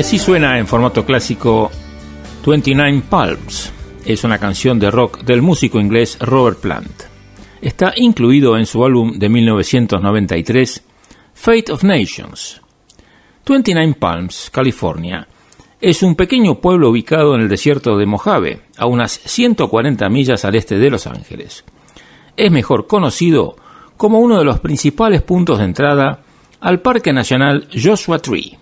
Speaker 1: Así suena en formato clásico 29 Palms. Es una canción de rock del músico inglés Robert Plant. Está incluido en su álbum de 1993 Fate of Nations. 29 Palms, California, es un pequeño pueblo ubicado en el desierto de Mojave, a unas 140 millas al este de Los Ángeles. Es mejor conocido como uno de los principales puntos de entrada al Parque Nacional Joshua Tree.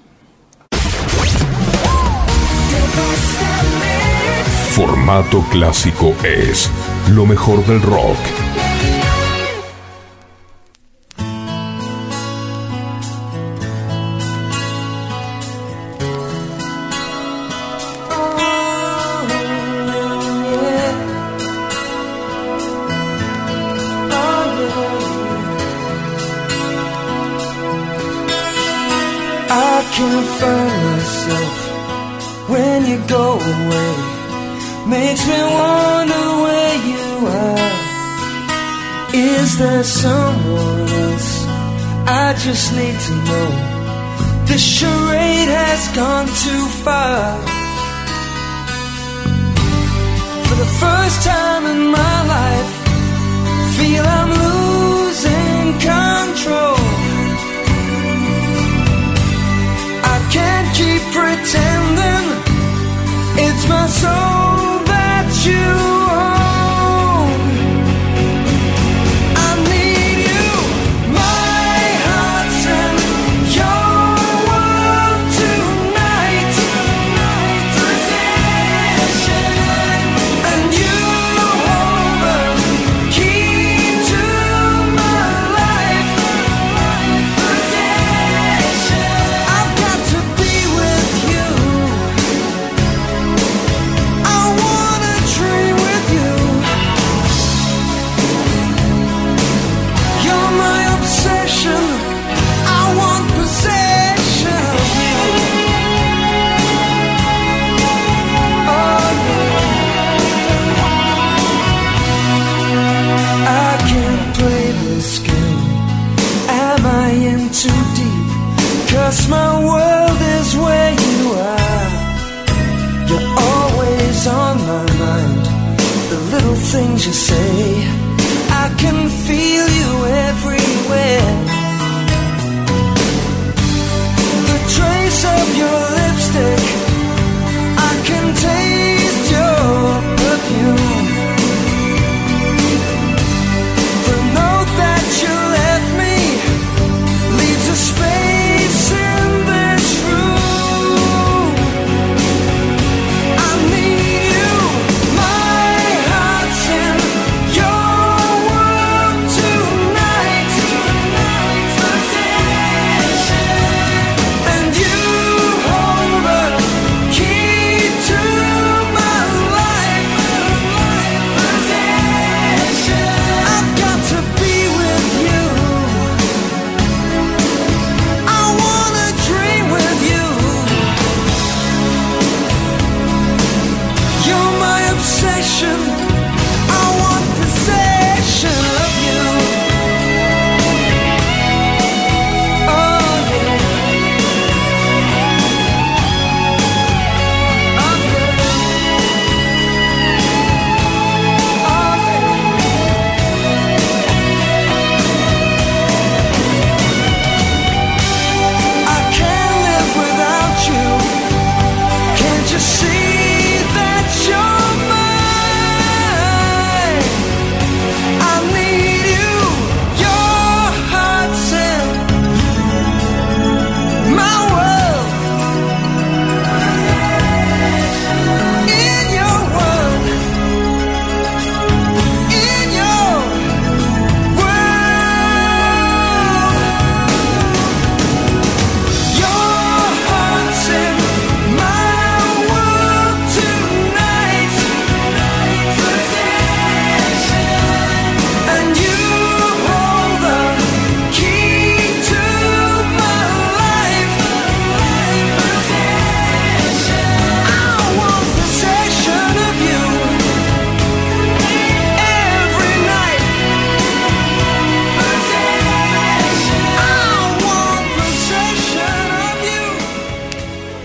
Speaker 9: Formato clásico es lo mejor del rock.
Speaker 3: Just need to know. This charade has gone too far. For the first time in my life, feel I'm losing control. I can't keep pretending it's my soul things you say,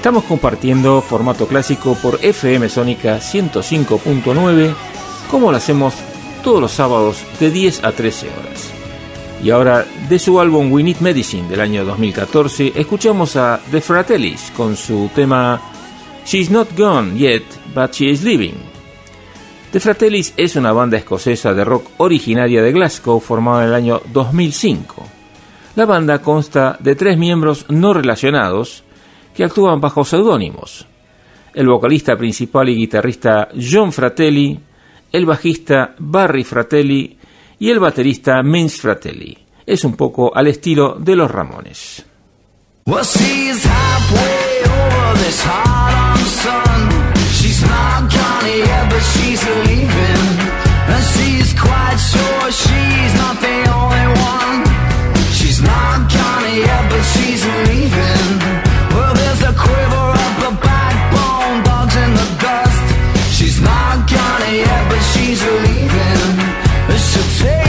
Speaker 1: Estamos compartiendo formato clásico por FM Sónica 105.9, como lo hacemos todos los sábados de 10 a 13 horas. Y ahora, de su álbum We Need Medicine del año 2014, escuchamos a The Fratellis con su tema She's Not Gone Yet, But She Is Living. The Fratellis es una banda escocesa de rock originaria de Glasgow formada en el año 2005. La banda consta de tres miembros no relacionados que actúan bajo seudónimos. El vocalista principal y guitarrista John Fratelli, el bajista Barry Fratelli y el baterista Vince Fratelli. Es un poco al estilo de los Ramones.
Speaker 3: Yet, but she's leaving. Take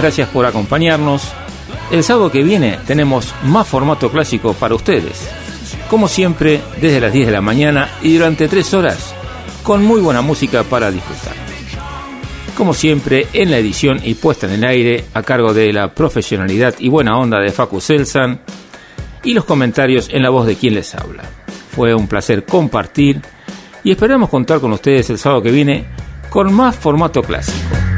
Speaker 1: Gracias por acompañarnos. El sábado que viene tenemos más formato clásico para ustedes. Como siempre, desde las 10 de la mañana y durante 3 horas, con muy buena música para disfrutar. Como siempre, en la edición y puesta en el aire, a cargo de la profesionalidad y buena onda de Facu Selsan, y los comentarios en la voz de quien les habla. Fue un placer compartir y esperamos contar con ustedes el sábado que viene con más formato clásico.